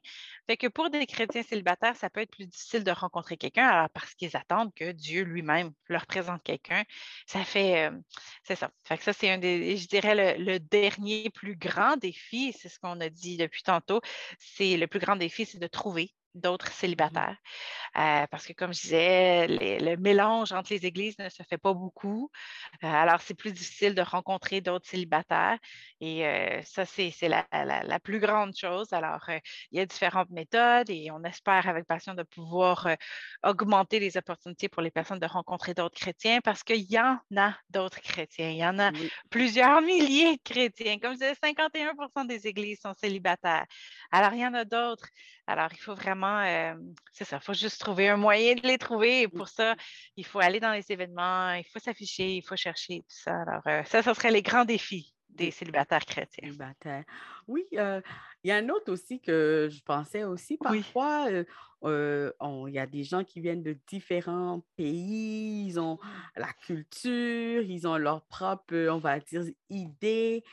fait que pour des chrétiens célibataires, ça peut être plus difficile de rencontrer quelqu'un, alors parce qu'ils attendent que Dieu lui-même leur présente quelqu'un. Ça fait, euh, c'est ça. Fait que ça, c'est un des, je dirais, le, dernier plus grand défi, c'est ce qu'on a dit depuis tantôt, c'est le plus grand défi, c'est de trouver d'autres mmh célibataires. Euh, parce que, comme je disais, le mélange entre les églises ne se fait pas beaucoup. Euh, alors, c'est plus difficile de rencontrer d'autres célibataires. Et euh, ça, c'est la, la, plus grande chose. Alors, il y a différentes méthodes et on espère avec passion de pouvoir augmenter les opportunités pour les personnes de rencontrer d'autres chrétiens parce qu'il y en a d'autres chrétiens. Il y en a plusieurs milliers de chrétiens. Comme je disais, 51% des églises sont célibataires. Alors, il y en a d'autres. Alors, il faut vraiment, c'est ça, il faut juste trouver un moyen de les trouver. Et pour ça, il faut aller dans les événements, il faut s'afficher, il faut chercher tout ça. Alors, ça, ce serait les grands défis des célibataires chrétiens. Célibataires. Oui, il y a un autre aussi que je pensais aussi. Parfois, il y a des gens qui viennent de différents pays, ils ont la culture, ils ont leur propre, on va dire, idée.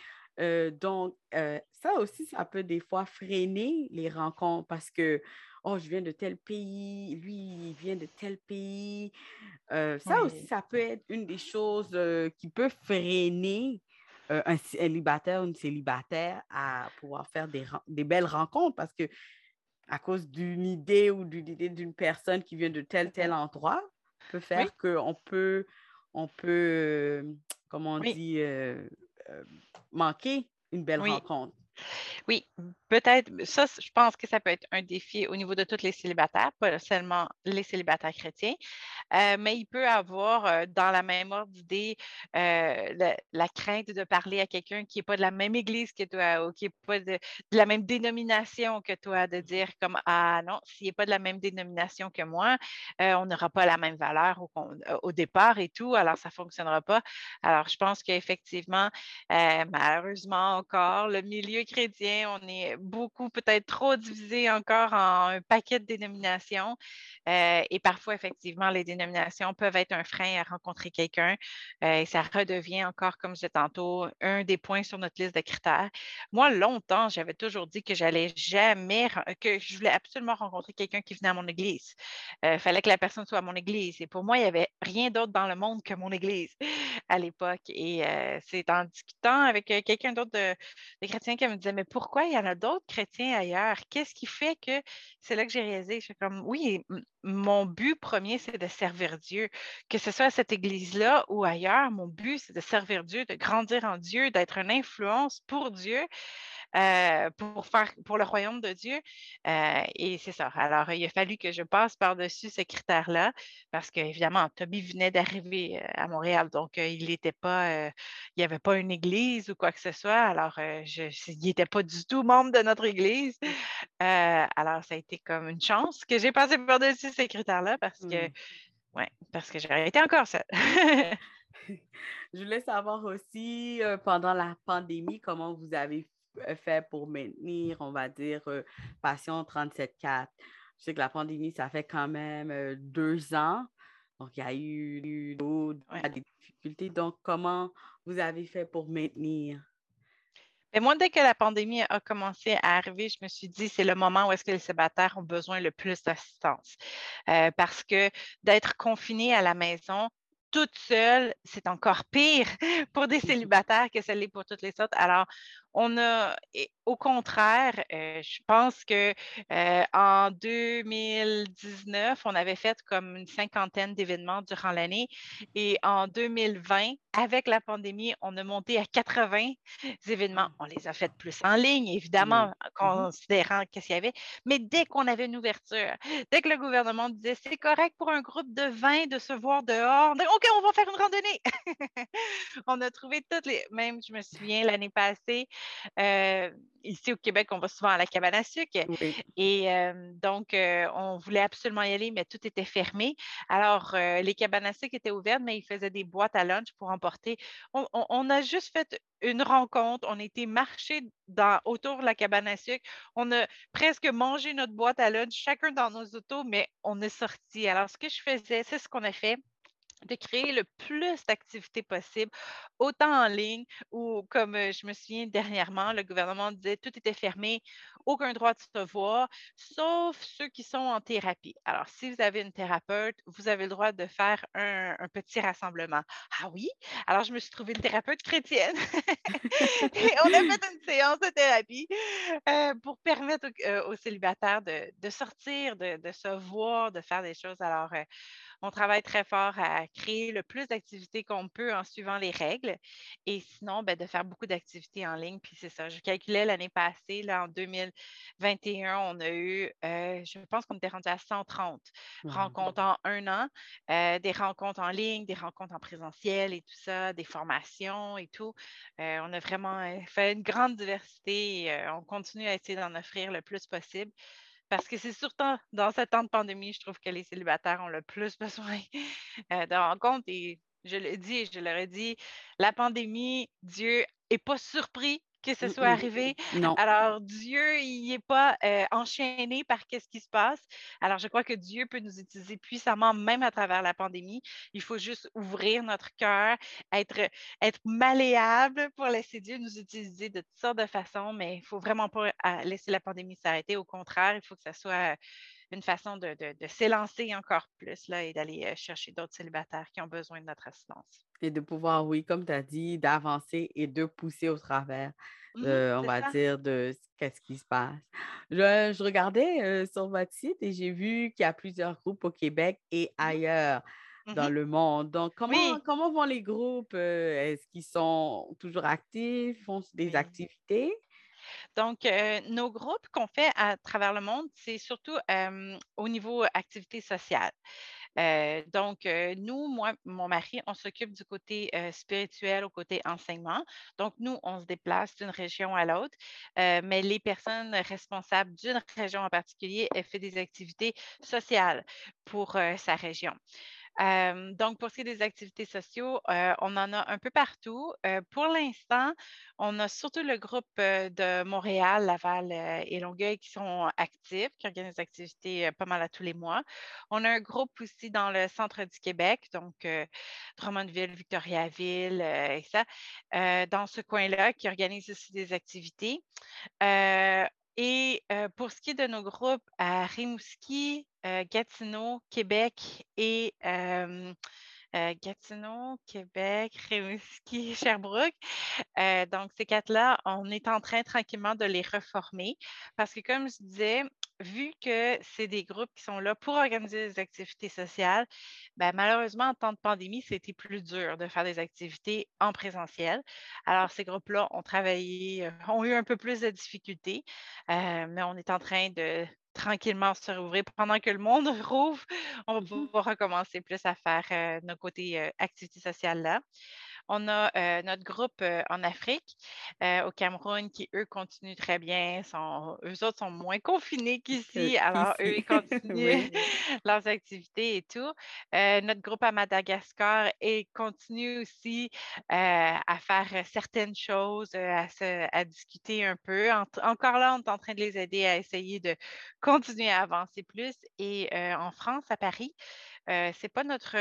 donc, ça aussi, ça peut des fois freiner les rencontres parce que, oh, je viens de tel pays, lui, il vient de tel pays. ça aussi, ça peut être une des choses qui peut freiner un célibataire, une célibataire à pouvoir faire des, des belles rencontres parce que à cause d'une idée ou d'une idée d'une personne qui vient de tel, tel endroit, peut faire qu'on peut, on peut, comment on dit, manquer une belle rencontre. Oui, peut-être, ça, je pense que ça peut être un défi au niveau de tous les célibataires, pas seulement les célibataires chrétiens, euh, mais il peut avoir euh, dans la même ordre d'idée euh, la, crainte de parler à quelqu'un qui n'est pas de la même église que toi ou qui n'est pas de, la même dénomination que toi, de dire comme Ah non, s'il n'est pas de la même dénomination que moi, on n'aura pas la même valeur au, au, départ et tout, alors ça ne fonctionnera pas. Alors, je pense qu'effectivement, malheureusement encore, le milieu chrétien, on est beaucoup peut-être trop divisé encore en un paquet de dénominations. Euh, et parfois, effectivement, les dénominations peuvent être un frein à rencontrer quelqu'un. Euh, et ça redevient encore, comme je disais tantôt, un des points sur notre liste de critères. Moi, longtemps, j'avais toujours dit que j'allais jamais, que je voulais absolument rencontrer quelqu'un qui venait à mon église. Il euh, fallait que la personne soit à mon église. Et pour moi, il n'y avait rien d'autre dans le monde que mon église à l'époque. Et c'est en discutant avec quelqu'un d'autre de, de chrétien qui me disait, mais pourquoi il y en a d'autres chrétiens ailleurs? Qu'est-ce qui fait que c'est là que j'ai réalisé? Je suis comme, oui, mon but premier, c'est de servir Dieu. Que ce soit à cette église-là ou ailleurs, mon but, c'est de servir Dieu, de grandir en Dieu, d'être une influence pour Dieu. Euh, pour faire pour le royaume de Dieu. Euh, et c'est ça. Alors, il a fallu que je passe par-dessus ce critère-là parce qu'évidemment, Toby venait d'arriver euh, à Montréal, donc il n'était pas, il n'y avait pas une église ou quoi que ce soit. Alors, je, il n'était pas du tout membre de notre église. alors, ça a été comme une chance que j'ai passé par-dessus ces critères-là parce que, mmh. ouais, parce que j'aurais été encore seule. Je voulais savoir aussi, pendant la pandémie, comment vous avez fait pour maintenir, on va dire, euh, Passion 37.4? Je sais que la pandémie, ça fait quand même euh, deux ans. Donc, il y a eu, des difficultés. Donc, comment vous avez fait pour maintenir? Mais moi, dès que la pandémie a commencé à arriver, je me suis dit, c'est le moment où est-ce que les célibataires ont besoin le plus d'assistance. parce que d'être confinés à la maison, toute seule, c'est encore pire pour des célibataires que l'est pour toutes les autres. Alors, on a, au contraire, euh, je pense que euh, en 2019, on avait fait comme une cinquantaine d'événements durant l'année et en 2020, avec la pandémie, on a monté à 80 événements. On les a fait plus en ligne, évidemment, mm-hmm. considérant qu'est-ce qu'il y avait. Mais dès qu'on avait une ouverture, dès que le gouvernement disait c'est correct pour un groupe de 20 de se voir dehors, OK, on va faire une randonnée. on a trouvé toutes les. Même, je me souviens, l'année passée, euh, ici au Québec, on va souvent à la cabane à sucre. Et euh, donc, euh, on voulait absolument y aller, mais tout était fermé. Alors, les cabanes à sucre étaient ouvertes, mais ils faisaient des boîtes à lunch pour emporter. On, a juste fait une rencontre. On été marcher dans, autour de la cabane à sucre. On a presque mangé notre boîte à lunch, chacun dans nos autos, mais on est sorti. Alors, ce que je faisais, c'est ce qu'on a fait de créer le plus d'activités possibles, autant en ligne ou comme je me souviens dernièrement, le gouvernement disait tout était fermé, aucun droit de se voir, sauf ceux qui sont en thérapie. Alors, si vous avez une thérapeute, vous avez le droit de faire un, petit rassemblement. Ah oui? Alors, je me suis trouvée une thérapeute chrétienne on a fait une séance de thérapie pour permettre aux, célibataires de, sortir, de, se voir, de faire des choses. Alors, on travaille très fort à créer le plus d'activités qu'on peut en suivant les règles. Et sinon, ben, de faire beaucoup d'activités en ligne. Puis c'est ça. Je calculais l'année passée, là, en 2021, on a eu, euh, je pense qu'on était rendu à 130 rencontres en un an, euh, des rencontres en ligne, des rencontres en présentiel et tout ça, des formations et tout. Euh, on a vraiment fait une grande diversité et on continue à essayer d'en offrir le plus possible. Parce que c'est surtout dans ce temps de pandémie, je trouve que les célibataires ont le plus besoin euh, de rencontres. Et je le dis et je leur ai dit, la pandémie, Dieu n'est pas surpris que ce soit arrivé. Non. Alors, Dieu, il n'est pas euh, enchaîné par qu'est-ce qui se passe. Alors, je crois que Dieu peut nous utiliser puissamment, même à travers la pandémie. Il faut juste ouvrir notre cœur, être, être malléable pour laisser Dieu nous utiliser de toutes sortes de façons, mais il ne faut vraiment pas euh, laisser la pandémie s'arrêter. Au contraire, il faut que ça soit une façon de, s'élancer encore plus là, et d'aller euh, chercher d'autres célibataires qui ont besoin de notre assistance. Et de pouvoir, oui, comme tu as dit, d'avancer et de pousser au travers, mmh on va dire, de ce qui se passe. Je, regardais euh, sur votre site et j'ai vu qu'il y a plusieurs groupes au Québec et mmh ailleurs mmh dans le monde. Donc, comment, comment vont les groupes? Euh, est-ce qu'ils sont toujours actifs? Font des activités? Donc, euh, nos groupes qu'on fait à travers le monde, c'est surtout au niveau activité sociale. Euh, donc, euh, nous, moi, mon mari, on s'occupe du côté spirituel au côté enseignement. Donc, nous, on se déplace d'une région à l'autre, mais les personnes responsables d'une région en particulier, elles font des activités sociales pour sa région donc, pour ce qui est des activités sociaux, on en a un peu partout. pour l'instant, on a surtout le groupe de Montréal, Laval et Longueuil qui sont actifs, qui organisent des activités pas mal à tous les mois. On a un groupe aussi dans le centre du Québec, donc Drummondville, Victoriaville et ça, dans ce coin-là, qui organise aussi des activités. Et pour ce qui est de nos groupes à Rimouski, Gatineau, Québec et Gatineau, Québec, Rimouski, Sherbrooke. donc, ces quatre-là, on est en train tranquillement de les reformer parce que, comme je disais, vu que c'est des groupes qui sont là pour organiser des activités sociales, ben, malheureusement, en temps de pandémie, c'était plus dur de faire des activités en présentiel. Alors, ces groupes-là ont travaillé, ont eu un peu plus de difficultés, mais on est en train de tranquillement se rouvrir. Pendant que le monde rouvre, on mmh va recommencer plus à faire nos côtés activités sociales là. On a euh, notre groupe euh, en Afrique, euh, au Cameroun, qui, eux, continuent très bien. Sont, eux autres sont moins confinés qu'ici. Alors, eux, ils continuent leurs activités et tout. notre groupe à Madagascar et continue aussi à faire certaines choses, à, discuter un peu. encore là, on est en train de les aider à essayer de continuer à avancer plus. Et en France, à Paris, euh, c'est pas notre,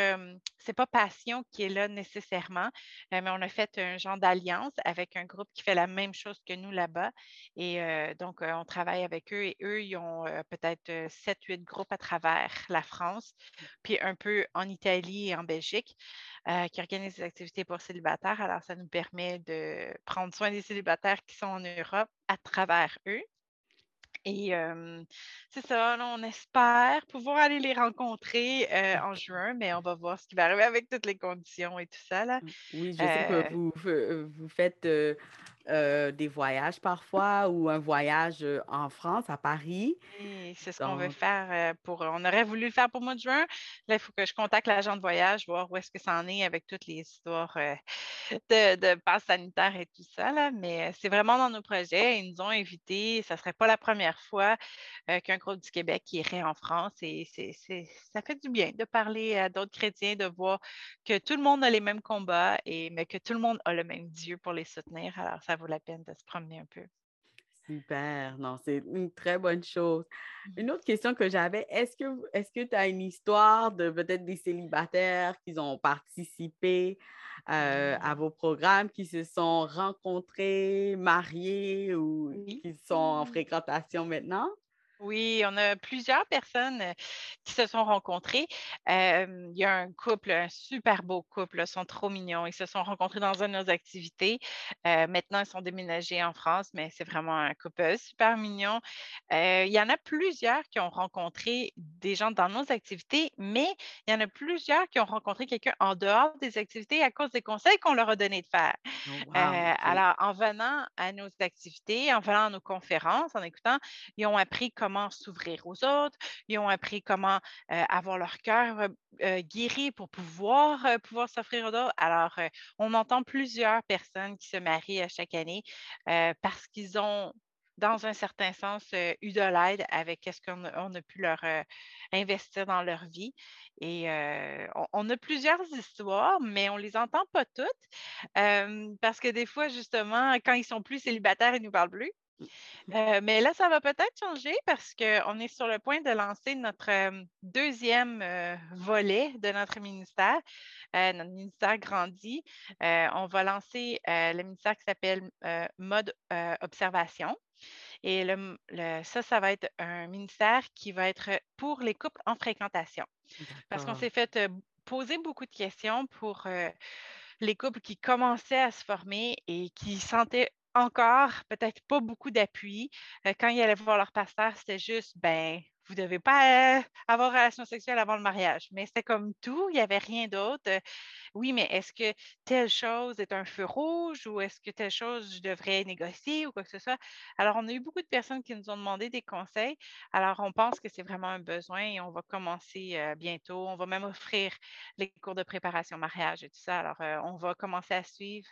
c'est pas passion qui est là nécessairement, mais on a fait un genre d'alliance avec un groupe qui fait la même chose que nous là-bas. Et donc, on travaille avec eux et eux, ils ont peut-être 7-8 groupes à travers la France, puis un peu en Italie et en Belgique. qui organisent des activités pour célibataires. Alors, ça nous permet de prendre soin des célibataires qui sont en Europe à travers eux. Et c'est ça, on espère pouvoir aller les rencontrer en juin, mais on va voir ce qui va arriver avec toutes les conditions et tout ça. Là. Oui, je sais que vous, vous faites des voyages parfois ou un voyage en France, à Paris. Oui, c'est ce qu'on veut faire pour. On aurait voulu le faire pour le mois de juin. Là, il faut que je contacte l'agent de voyage, voir où est-ce que ça en est avec toutes les histoires de, de passe sanitaire et tout ça. Là. Mais c'est vraiment dans nos projets. Ils nous ont invités. Ça ne serait pas la première fois qu'un groupe du Québec irait en France. Et c'est, ça fait du bien de parler à d'autres chrétiens, de voir que tout le monde a les mêmes combats, et, mais que tout le monde a le même Dieu pour les soutenir. Alors, ça vaut la peine de se promener un peu. Super, non, c'est une très bonne chose. Mmh. Une autre question que j'avais, est-ce que est-ce que tu as une histoire de peut-être des célibataires qui ont participé euh, à vos programmes, qui se sont rencontrés, mariés ou qui sont en fréquentation maintenant? Oui, on a plusieurs personnes qui se sont rencontrées. il y a un couple, un super beau couple, ils sont trop mignons. Ils se sont rencontrés dans une de nos activités. maintenant, ils sont déménagés en France, mais c'est vraiment un couple super mignon. il y en a plusieurs qui ont rencontré des gens dans nos activités, mais il y en a plusieurs qui ont rencontré quelqu'un en dehors des activités à cause des conseils qu'on leur a donné de faire. Oh, alors, en venant à nos activités, en venant à nos conférences, en écoutant, ils ont appris comment comment s'ouvrir aux autres, ils ont appris comment avoir leur cœur guéri pour pouvoir, pouvoir s'offrir aux autres. Alors, on entend plusieurs personnes qui se marient à chaque année parce qu'ils ont dans un certain sens, eu de l'aide avec ce qu'on a, pu leur investir dans leur vie. Et on, a plusieurs histoires, mais on ne les entend pas toutes parce que des fois, justement, quand ils sont plus célibataires, ils ne nous parlent plus. Mmh. mais là, ça va peut-être changer parce qu'on est sur le point de lancer notre deuxième volet de notre ministère. notre ministère grandit. on va lancer le ministère qui s'appelle Mode Observation. Et le, ça, ça va être un ministère qui va être pour les couples en fréquentation. Parce qu'on s'est fait poser beaucoup de questions pour les couples qui commençaient à se former et qui sentaient encore peut-être pas beaucoup d'appui. quand ils allaient voir leur pasteur, c'était juste, ben, vous ne devez pas avoir relation sexuelle avant le mariage. Mais c'était comme tout, il n'y avait rien d'autre. oui, mais est-ce que telle chose est un feu rouge ou est-ce que telle chose je devrais négocier ou quoi que ce soit? Alors, on a eu beaucoup de personnes qui nous ont demandé des conseils. Alors, on pense que c'est vraiment un besoin et on va commencer bientôt. On va même offrir les cours de préparation mariage et tout ça. Alors, on va commencer à suivre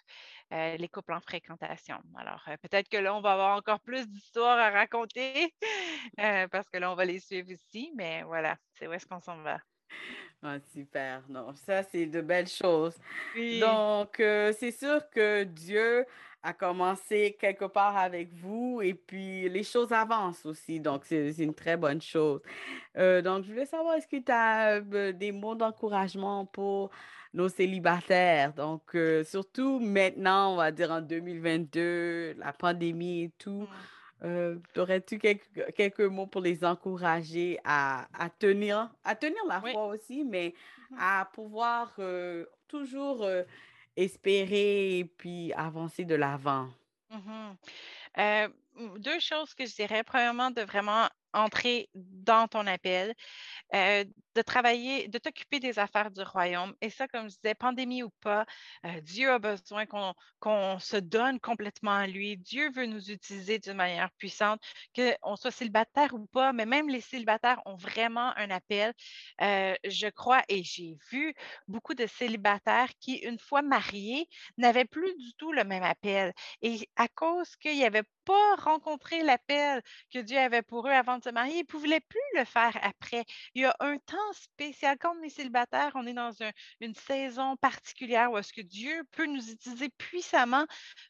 les couples en fréquentation. Alors, peut-être que là, on va avoir encore plus d'histoires à raconter parce que là, on va les suivre ici, mais voilà, c'est où est-ce qu'on s'en va. Ah, super. Non, ça, c'est de belles choses. Donc, euh, c'est sûr que Dieu a commencé quelque part avec vous et puis les choses avancent aussi. Donc, c'est une très bonne chose. Euh, donc, je voulais savoir, est-ce que tu as euh, des mots d'encouragement pour nos célibataires? Donc, surtout maintenant, on va dire en 2022, la pandémie et tout. Mmh. Euh, aurais-tu quelques, quelques, mots pour les encourager à, à, tenir, à tenir la foi aussi, mais mmh à pouvoir euh, toujours euh, espérer et puis avancer de l'avant? Mmh deux choses que je dirais. Premièrement, de vraiment entrer dans ton appel, de travailler, de t'occuper des affaires du royaume. Et ça, comme je disais, pandémie ou pas, Dieu a besoin qu'on se donne complètement à lui. Dieu veut nous utiliser d'une manière puissante, qu'on soit célibataire ou pas, mais même les célibataires ont vraiment un appel. je crois, et j'ai vu beaucoup de célibataires qui, une fois mariés, n'avaient plus du tout le même appel. Et à cause qu'il y avait pas rencontré l'appel que Dieu avait pour eux avant de se marier, ils ne pouvaient plus le faire après. Il y a un temps spécial. Quand on est célibataire, on est dans une saison particulière où est-ce que Dieu peut nous utiliser puissamment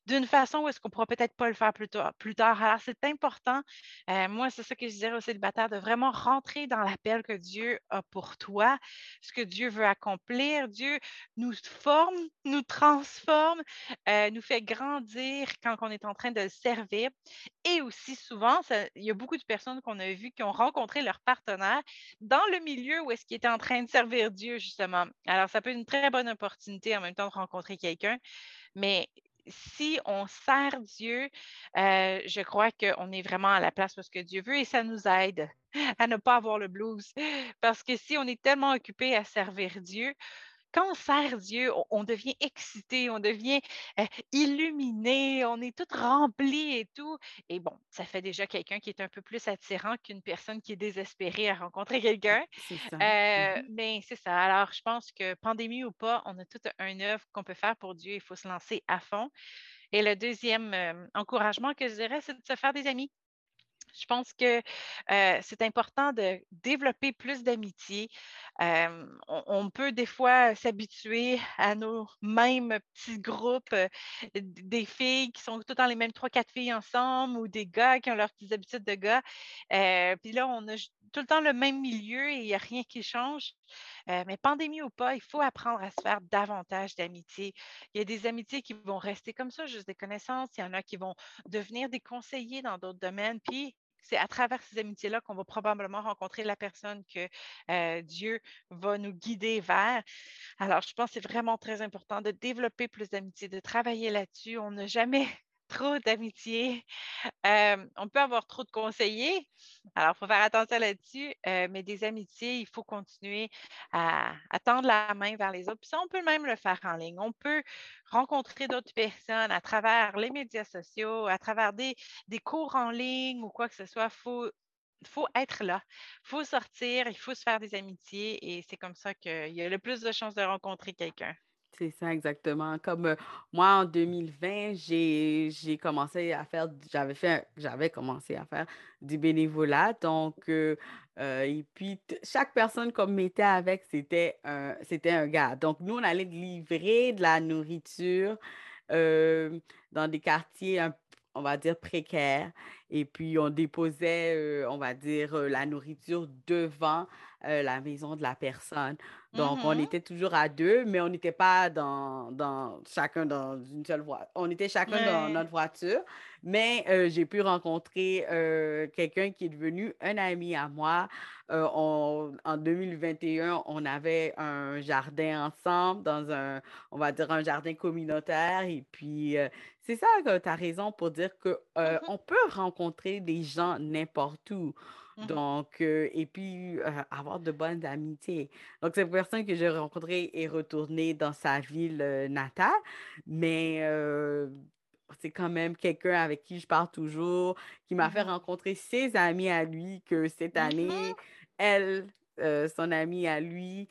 d'une façon où est-ce qu'on ne pourra peut-être pas le faire plus tard. Plus tard. Alors, c'est important. Euh, moi, c'est ça que je dirais aux célibataires, de vraiment rentrer dans l'appel que Dieu a pour toi, ce que Dieu veut accomplir. Dieu nous forme, nous transforme, euh, nous fait grandir quand on est en train de le servir. Et aussi, souvent, il y a beaucoup de personnes qu'on a vues qui ont rencontré leur partenaire dans le milieu où est-ce qu'ils étaient en train de servir Dieu, justement. Alors, ça peut être une très bonne opportunité en même temps de rencontrer quelqu'un. Mais si on sert Dieu, euh, je crois qu'on est vraiment à la place parce que Dieu veut et ça nous aide à ne pas avoir le blues. Parce que si on est tellement occupé à servir Dieu, quand on sert Dieu, on, devient excité, on devient euh, illuminé, on est tout rempli et tout. Et bon, ça fait déjà quelqu'un qui est un peu plus attirant qu'une personne qui est désespérée à rencontrer quelqu'un. Euh, mmh mais c'est ça. Alors, je pense que pandémie ou pas, on a tout un œuvre qu'on peut faire pour Dieu. Il faut se lancer à fond. Et le deuxième euh, encouragement que je dirais, c'est de se faire des amis. Je pense que c'est important de développer plus d'amitié. on, peut des fois s'habituer à nos mêmes petits groupes, des filles qui sont tout le temps les mêmes trois, quatre filles ensemble ou des gars qui ont leurs petites habitudes de gars. Puis là, on a tout le temps le même milieu et il n'y a rien qui change. mais pandémie ou pas, il faut apprendre à se faire davantage d'amitié. Il y a des amitiés qui vont rester comme ça, juste des connaissances. Il y en a qui vont devenir des conseillers dans d'autres domaines. Puis c'est à travers ces amitiés-là qu'on va probablement rencontrer la personne que euh, Dieu va nous guider vers. Alors, je pense que c'est vraiment très important de développer plus d'amitié, de travailler là-dessus. On n'a jamais trop d'amitié. on peut avoir trop de conseillers. Alors, il faut faire attention là-dessus. mais des amitiés, il faut continuer à, tendre la main vers les autres. Puis ça, on peut même le faire en ligne. On peut rencontrer d'autres personnes à travers les médias sociaux, à travers des, cours en ligne ou quoi que ce soit. Il faut être là. Il faut sortir, il faut se faire des amitiés et c'est comme ça qu'il y a le plus de chances de rencontrer quelqu'un. C'est ça, exactement. Comme moi, en 2020, j'ai commencé à faire, j'avais fait, j'avais commencé à faire du bénévolat. Donc, et puis, chaque personne qu'on mettait avec, c'était un, c'était un gars. Donc, nous, on allait livrer de la nourriture dans des quartiers, on va dire, précaires. Et puis, on déposait, on va dire, la nourriture devant la maison de la personne. Donc, on mmh était toujours à deux, mais on n'était pas dans, dans, chacun dans une seule voiture. On était chacun dans notre voiture, mais j'ai pu rencontrer quelqu'un qui est devenu un ami à moi. en 2021, on avait un jardin ensemble dans un, on va dire, un jardin communautaire. Et puis, c'est ça que tu as raison pour dire qu'on mmh peut rencontrer des gens n'importe où. Mmh Donc, et puis avoir de bonnes amitiés. Donc, cette personne que j'ai rencontrée est retournée dans sa ville natale, mais c'est quand même quelqu'un avec qui je parle toujours, qui m'a fait mmh rencontrer ses amis à lui, que cette année, elle, son amie à lui,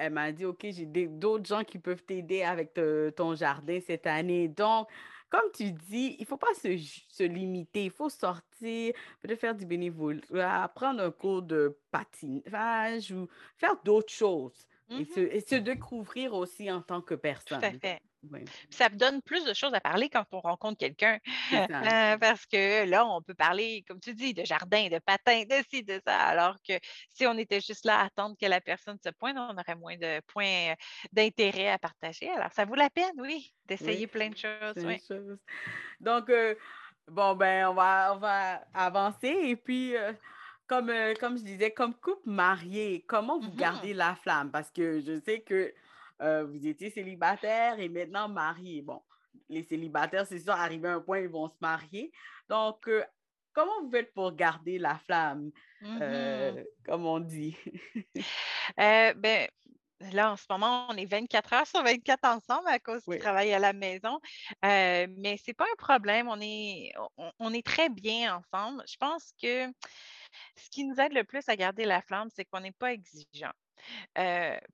elle m'a dit, OK, j'ai d'autres gens qui peuvent t'aider avec ton jardin cette année. Donc, comme tu dis, il ne faut pas se, limiter, il faut sortir, peut-être faire du bénévolat, prendre un cours de patinage ou faire d'autres choses et, se, mmh et, se, découvrir aussi en tant que personne. Tout à fait. Ça donne plus de choses à parler quand on rencontre quelqu'un. Euh, parce que là, on peut parler, comme tu dis, de jardin, de patin, de ci, de ça. Alors que si on était juste là à attendre que la personne se pointe, on aurait moins de points euh, d'intérêt à partager. Alors, ça vaut la peine, oui, d'essayer plein de choses. Donc, euh, bon, ben, on va, on va avancer. Et puis, comme, comme je disais, comme couple marié, comment vous mmh gardez la flamme? Parce que je sais que euh, vous étiez célibataire et maintenant marié. Bon, les célibataires, c'est sûr, arrivé à un point, ils vont se marier. Donc, euh, comment vous faites pour garder la flamme, euh, mm-hmm. comme on dit? ben, Là, en ce moment, on est 24 heures sur 24 ensemble à cause du travail à la maison. mais ce n'est pas un problème. On est, on, est très bien ensemble. Je pense que ce qui nous aide le plus à garder la flamme, c'est qu'on n'est pas exigeant.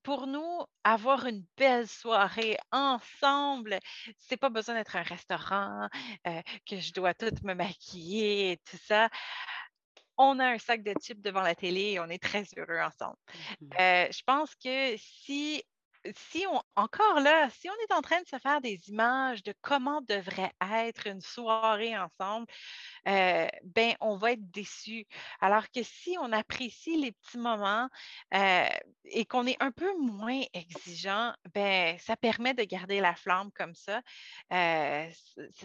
Pour nous, avoir une belle soirée ensemble, c'est pas besoin d'être un restaurant, que je dois tout me maquiller et tout ça. On a un sac de chips devant la télé et on est très heureux ensemble. Mmh je pense que si si on, encore là, si on est en train de se faire des images de comment devrait être une soirée ensemble, euh, ben, on va être déçu. Alors que si on apprécie les petits moments euh, et qu'on est un peu moins exigeant, ben, ça permet de garder la flamme comme ça. Euh,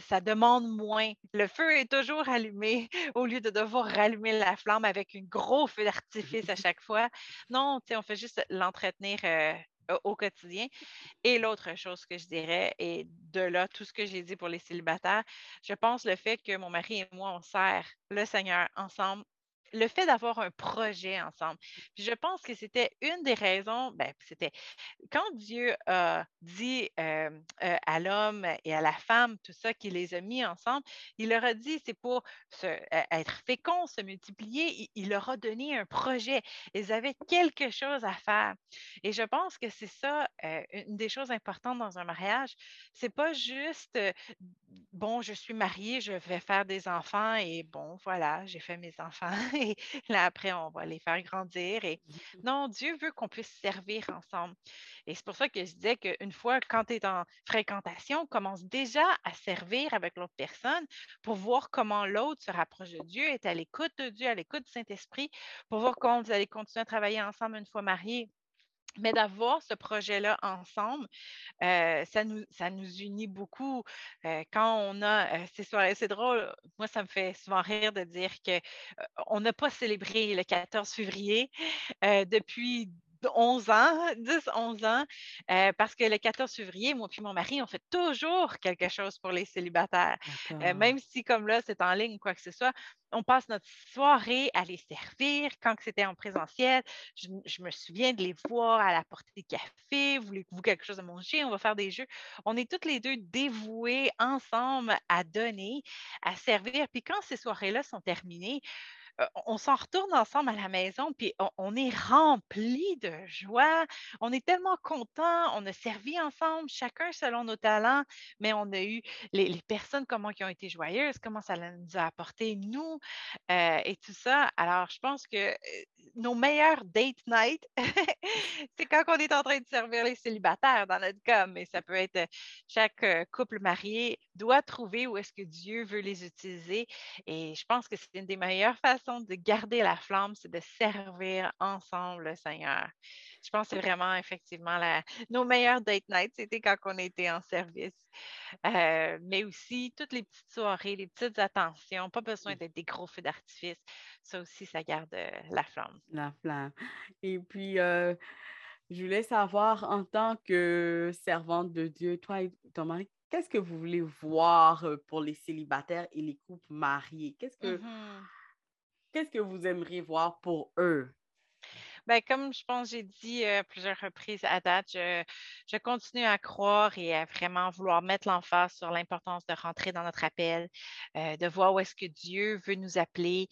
ça demande moins. Le feu est toujours allumé au lieu de devoir rallumer la flamme avec un gros feu d'artifice à chaque fois. Non, on fait juste l'entretenir au quotidien. Et l'autre chose que je dirais, et de là, tout ce que j'ai dit pour les célibataires, je pense le fait que mon mari et moi, on sert le Seigneur ensemble le fait d'avoir un projet ensemble. Je pense que c'était une des raisons, ben, c'était quand Dieu a dit euh, euh, à l'homme et à la femme, tout ça, qu'il les a mis ensemble, il leur a dit, c'est pour e, être fécond, se multiplier, il, leur a donné un projet. Ils avaient quelque chose à faire. Et je pense que c'est ça, euh, une des choses importantes dans un mariage. C'est pas juste, bon, je suis mariée, je vais faire des enfants et bon, voilà, j'ai fait mes enfants et là, après, on va les faire grandir. Et non, Dieu veut qu'on puisse servir ensemble. Et c'est pour ça que je disais qu'une fois, quand tu es en fréquentation, commence déjà à servir avec l'autre personne pour voir comment l'autre se rapproche de Dieu, est à l'écoute de Dieu, à l'écoute du Saint-Esprit, pour voir comment vous allez continuer à travailler ensemble une fois mariés. Mais d'avoir ce projet-là ensemble, euh, ça, nous, ça nous unit beaucoup. Euh, quand on a euh, c'est drôle, moi, ça me fait souvent rire de dire qu'on n'a pas célébré le 14 février depuis 11 ans, 10, 11 ans, euh, parce que le 14 février, moi puis mon mari, on fait toujours quelque chose pour les célibataires. Euh, même si, comme là, c'est en ligne ou quoi que ce soit, on passe notre soirée à les servir. Quand c'était en présentiel, je, me souviens de les voir à la portée des cafés. Voulez-vous quelque chose à manger? On va faire des jeux. On est toutes les deux dévouées ensemble à donner, à servir. Puis quand ces soirées-là sont terminées, on s'en retourne ensemble à la maison, puis on, est rempli de joie. On est tellement content. On a servi ensemble, chacun selon nos talents, mais on a eu les, personnes, comment qui ont été joyeuses, comment ça nous a apporté, nous, et tout ça. Alors, je pense que nos meilleurs date night, c'est quand on est en train de servir les célibataires, dans notre cas, mais ça peut être chaque couple marié doit trouver où est-ce que Dieu veut les utiliser. Et je pense que c'est une des meilleures façons de garder la flamme, c'est de servir ensemble le Seigneur. Je pense que c'est vraiment effectivement la, nos meilleurs date nights, c'était quand on était en service. Euh, mais aussi toutes les petites soirées, les petites attentions, pas besoin d'être des gros feux d'artifice. Ça aussi, ça garde euh, la flamme. La flamme. Et puis, euh, je voulais savoir, en tant que servante de Dieu, toi et ton mari, qu'est-ce que vous voulez voir pour les célibataires et les couples mariés? Qu'est-ce que, mm-hmm. Qu'est-ce que vous aimeriez voir pour eux? Ben, comme je pense j'ai dit à plusieurs reprises à date, je, continue à croire et à vraiment vouloir mettre l'emphase sur l'importance de rentrer dans notre appel, de voir où est-ce que Dieu veut nous appeler,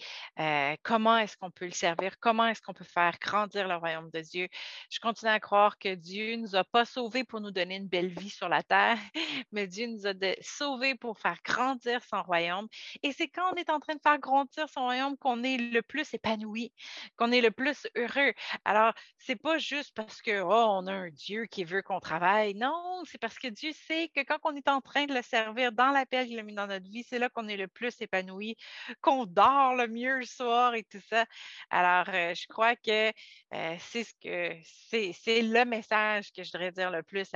comment est-ce qu'on peut le servir, comment est-ce qu'on peut faire grandir le royaume de Dieu. Je continue à croire que Dieu ne nous a pas sauvés pour nous donner une belle vie sur la terre, mais Dieu nous a sauvés pour faire grandir son royaume. Et c'est quand on est en train de faire grandir son royaume qu'on est le plus épanoui, qu'on est le plus heureux. Alors, c'est pas juste parce que oh, on a un Dieu qui veut qu'on travaille. Non, c'est parce que Dieu sait que quand on est en train de le servir dans l'appel qu'il a mis dans notre vie, c'est là qu'on est le plus épanoui, qu'on dort le mieux le soir et tout ça. Alors, euh, je crois que euh, c'est ce que c'est, le message que je voudrais dire le plus.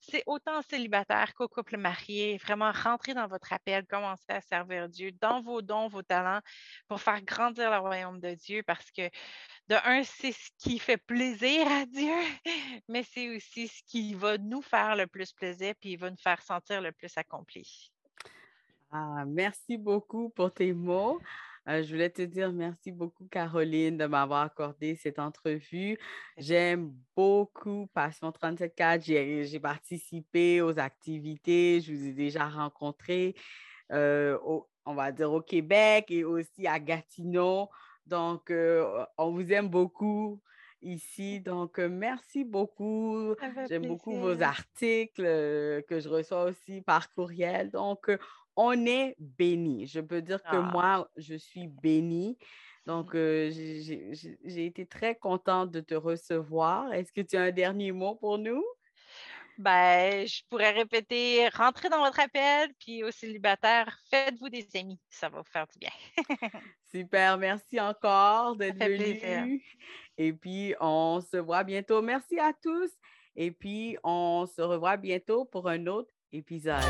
c'est autant célibataire qu'au couple marié. Vraiment, rentrer dans votre appel, commencer à servir Dieu dans vos dons, vos talents pour faire grandir le royaume de Dieu parce que de un, c'est ce qui fait plaisir à Dieu, mais c'est aussi ce qui va nous faire le plus plaisir, puis il va nous faire sentir le plus accompli. Ah, merci beaucoup pour tes mots. Euh, je voulais te dire merci beaucoup, Caroline, de m'avoir accordé cette entrevue. J'aime beaucoup Passion 37 J'ai participé aux activités, je vous ai déjà rencontré, euh, on va dire au Québec et aussi à Gatineau. Donc, euh, on vous aime beaucoup ici. Donc, merci beaucoup. J'aime beaucoup vos articles que je reçois aussi par courriel. Donc, on est béni. Je peux dire que Ah. moi, je suis bénie. Donc, euh, j'ai- j'ai été très contente de te recevoir. Est-ce que tu as un dernier mot pour nous? ben, je pourrais répéter rentrez dans votre appel, puis aux célibataires, faites-vous des amis. Ça va vous faire du bien. Super, merci encore d'être venu. Et puis, on se voit bientôt. Merci à tous. Et puis, on se revoit bientôt pour un autre épisode.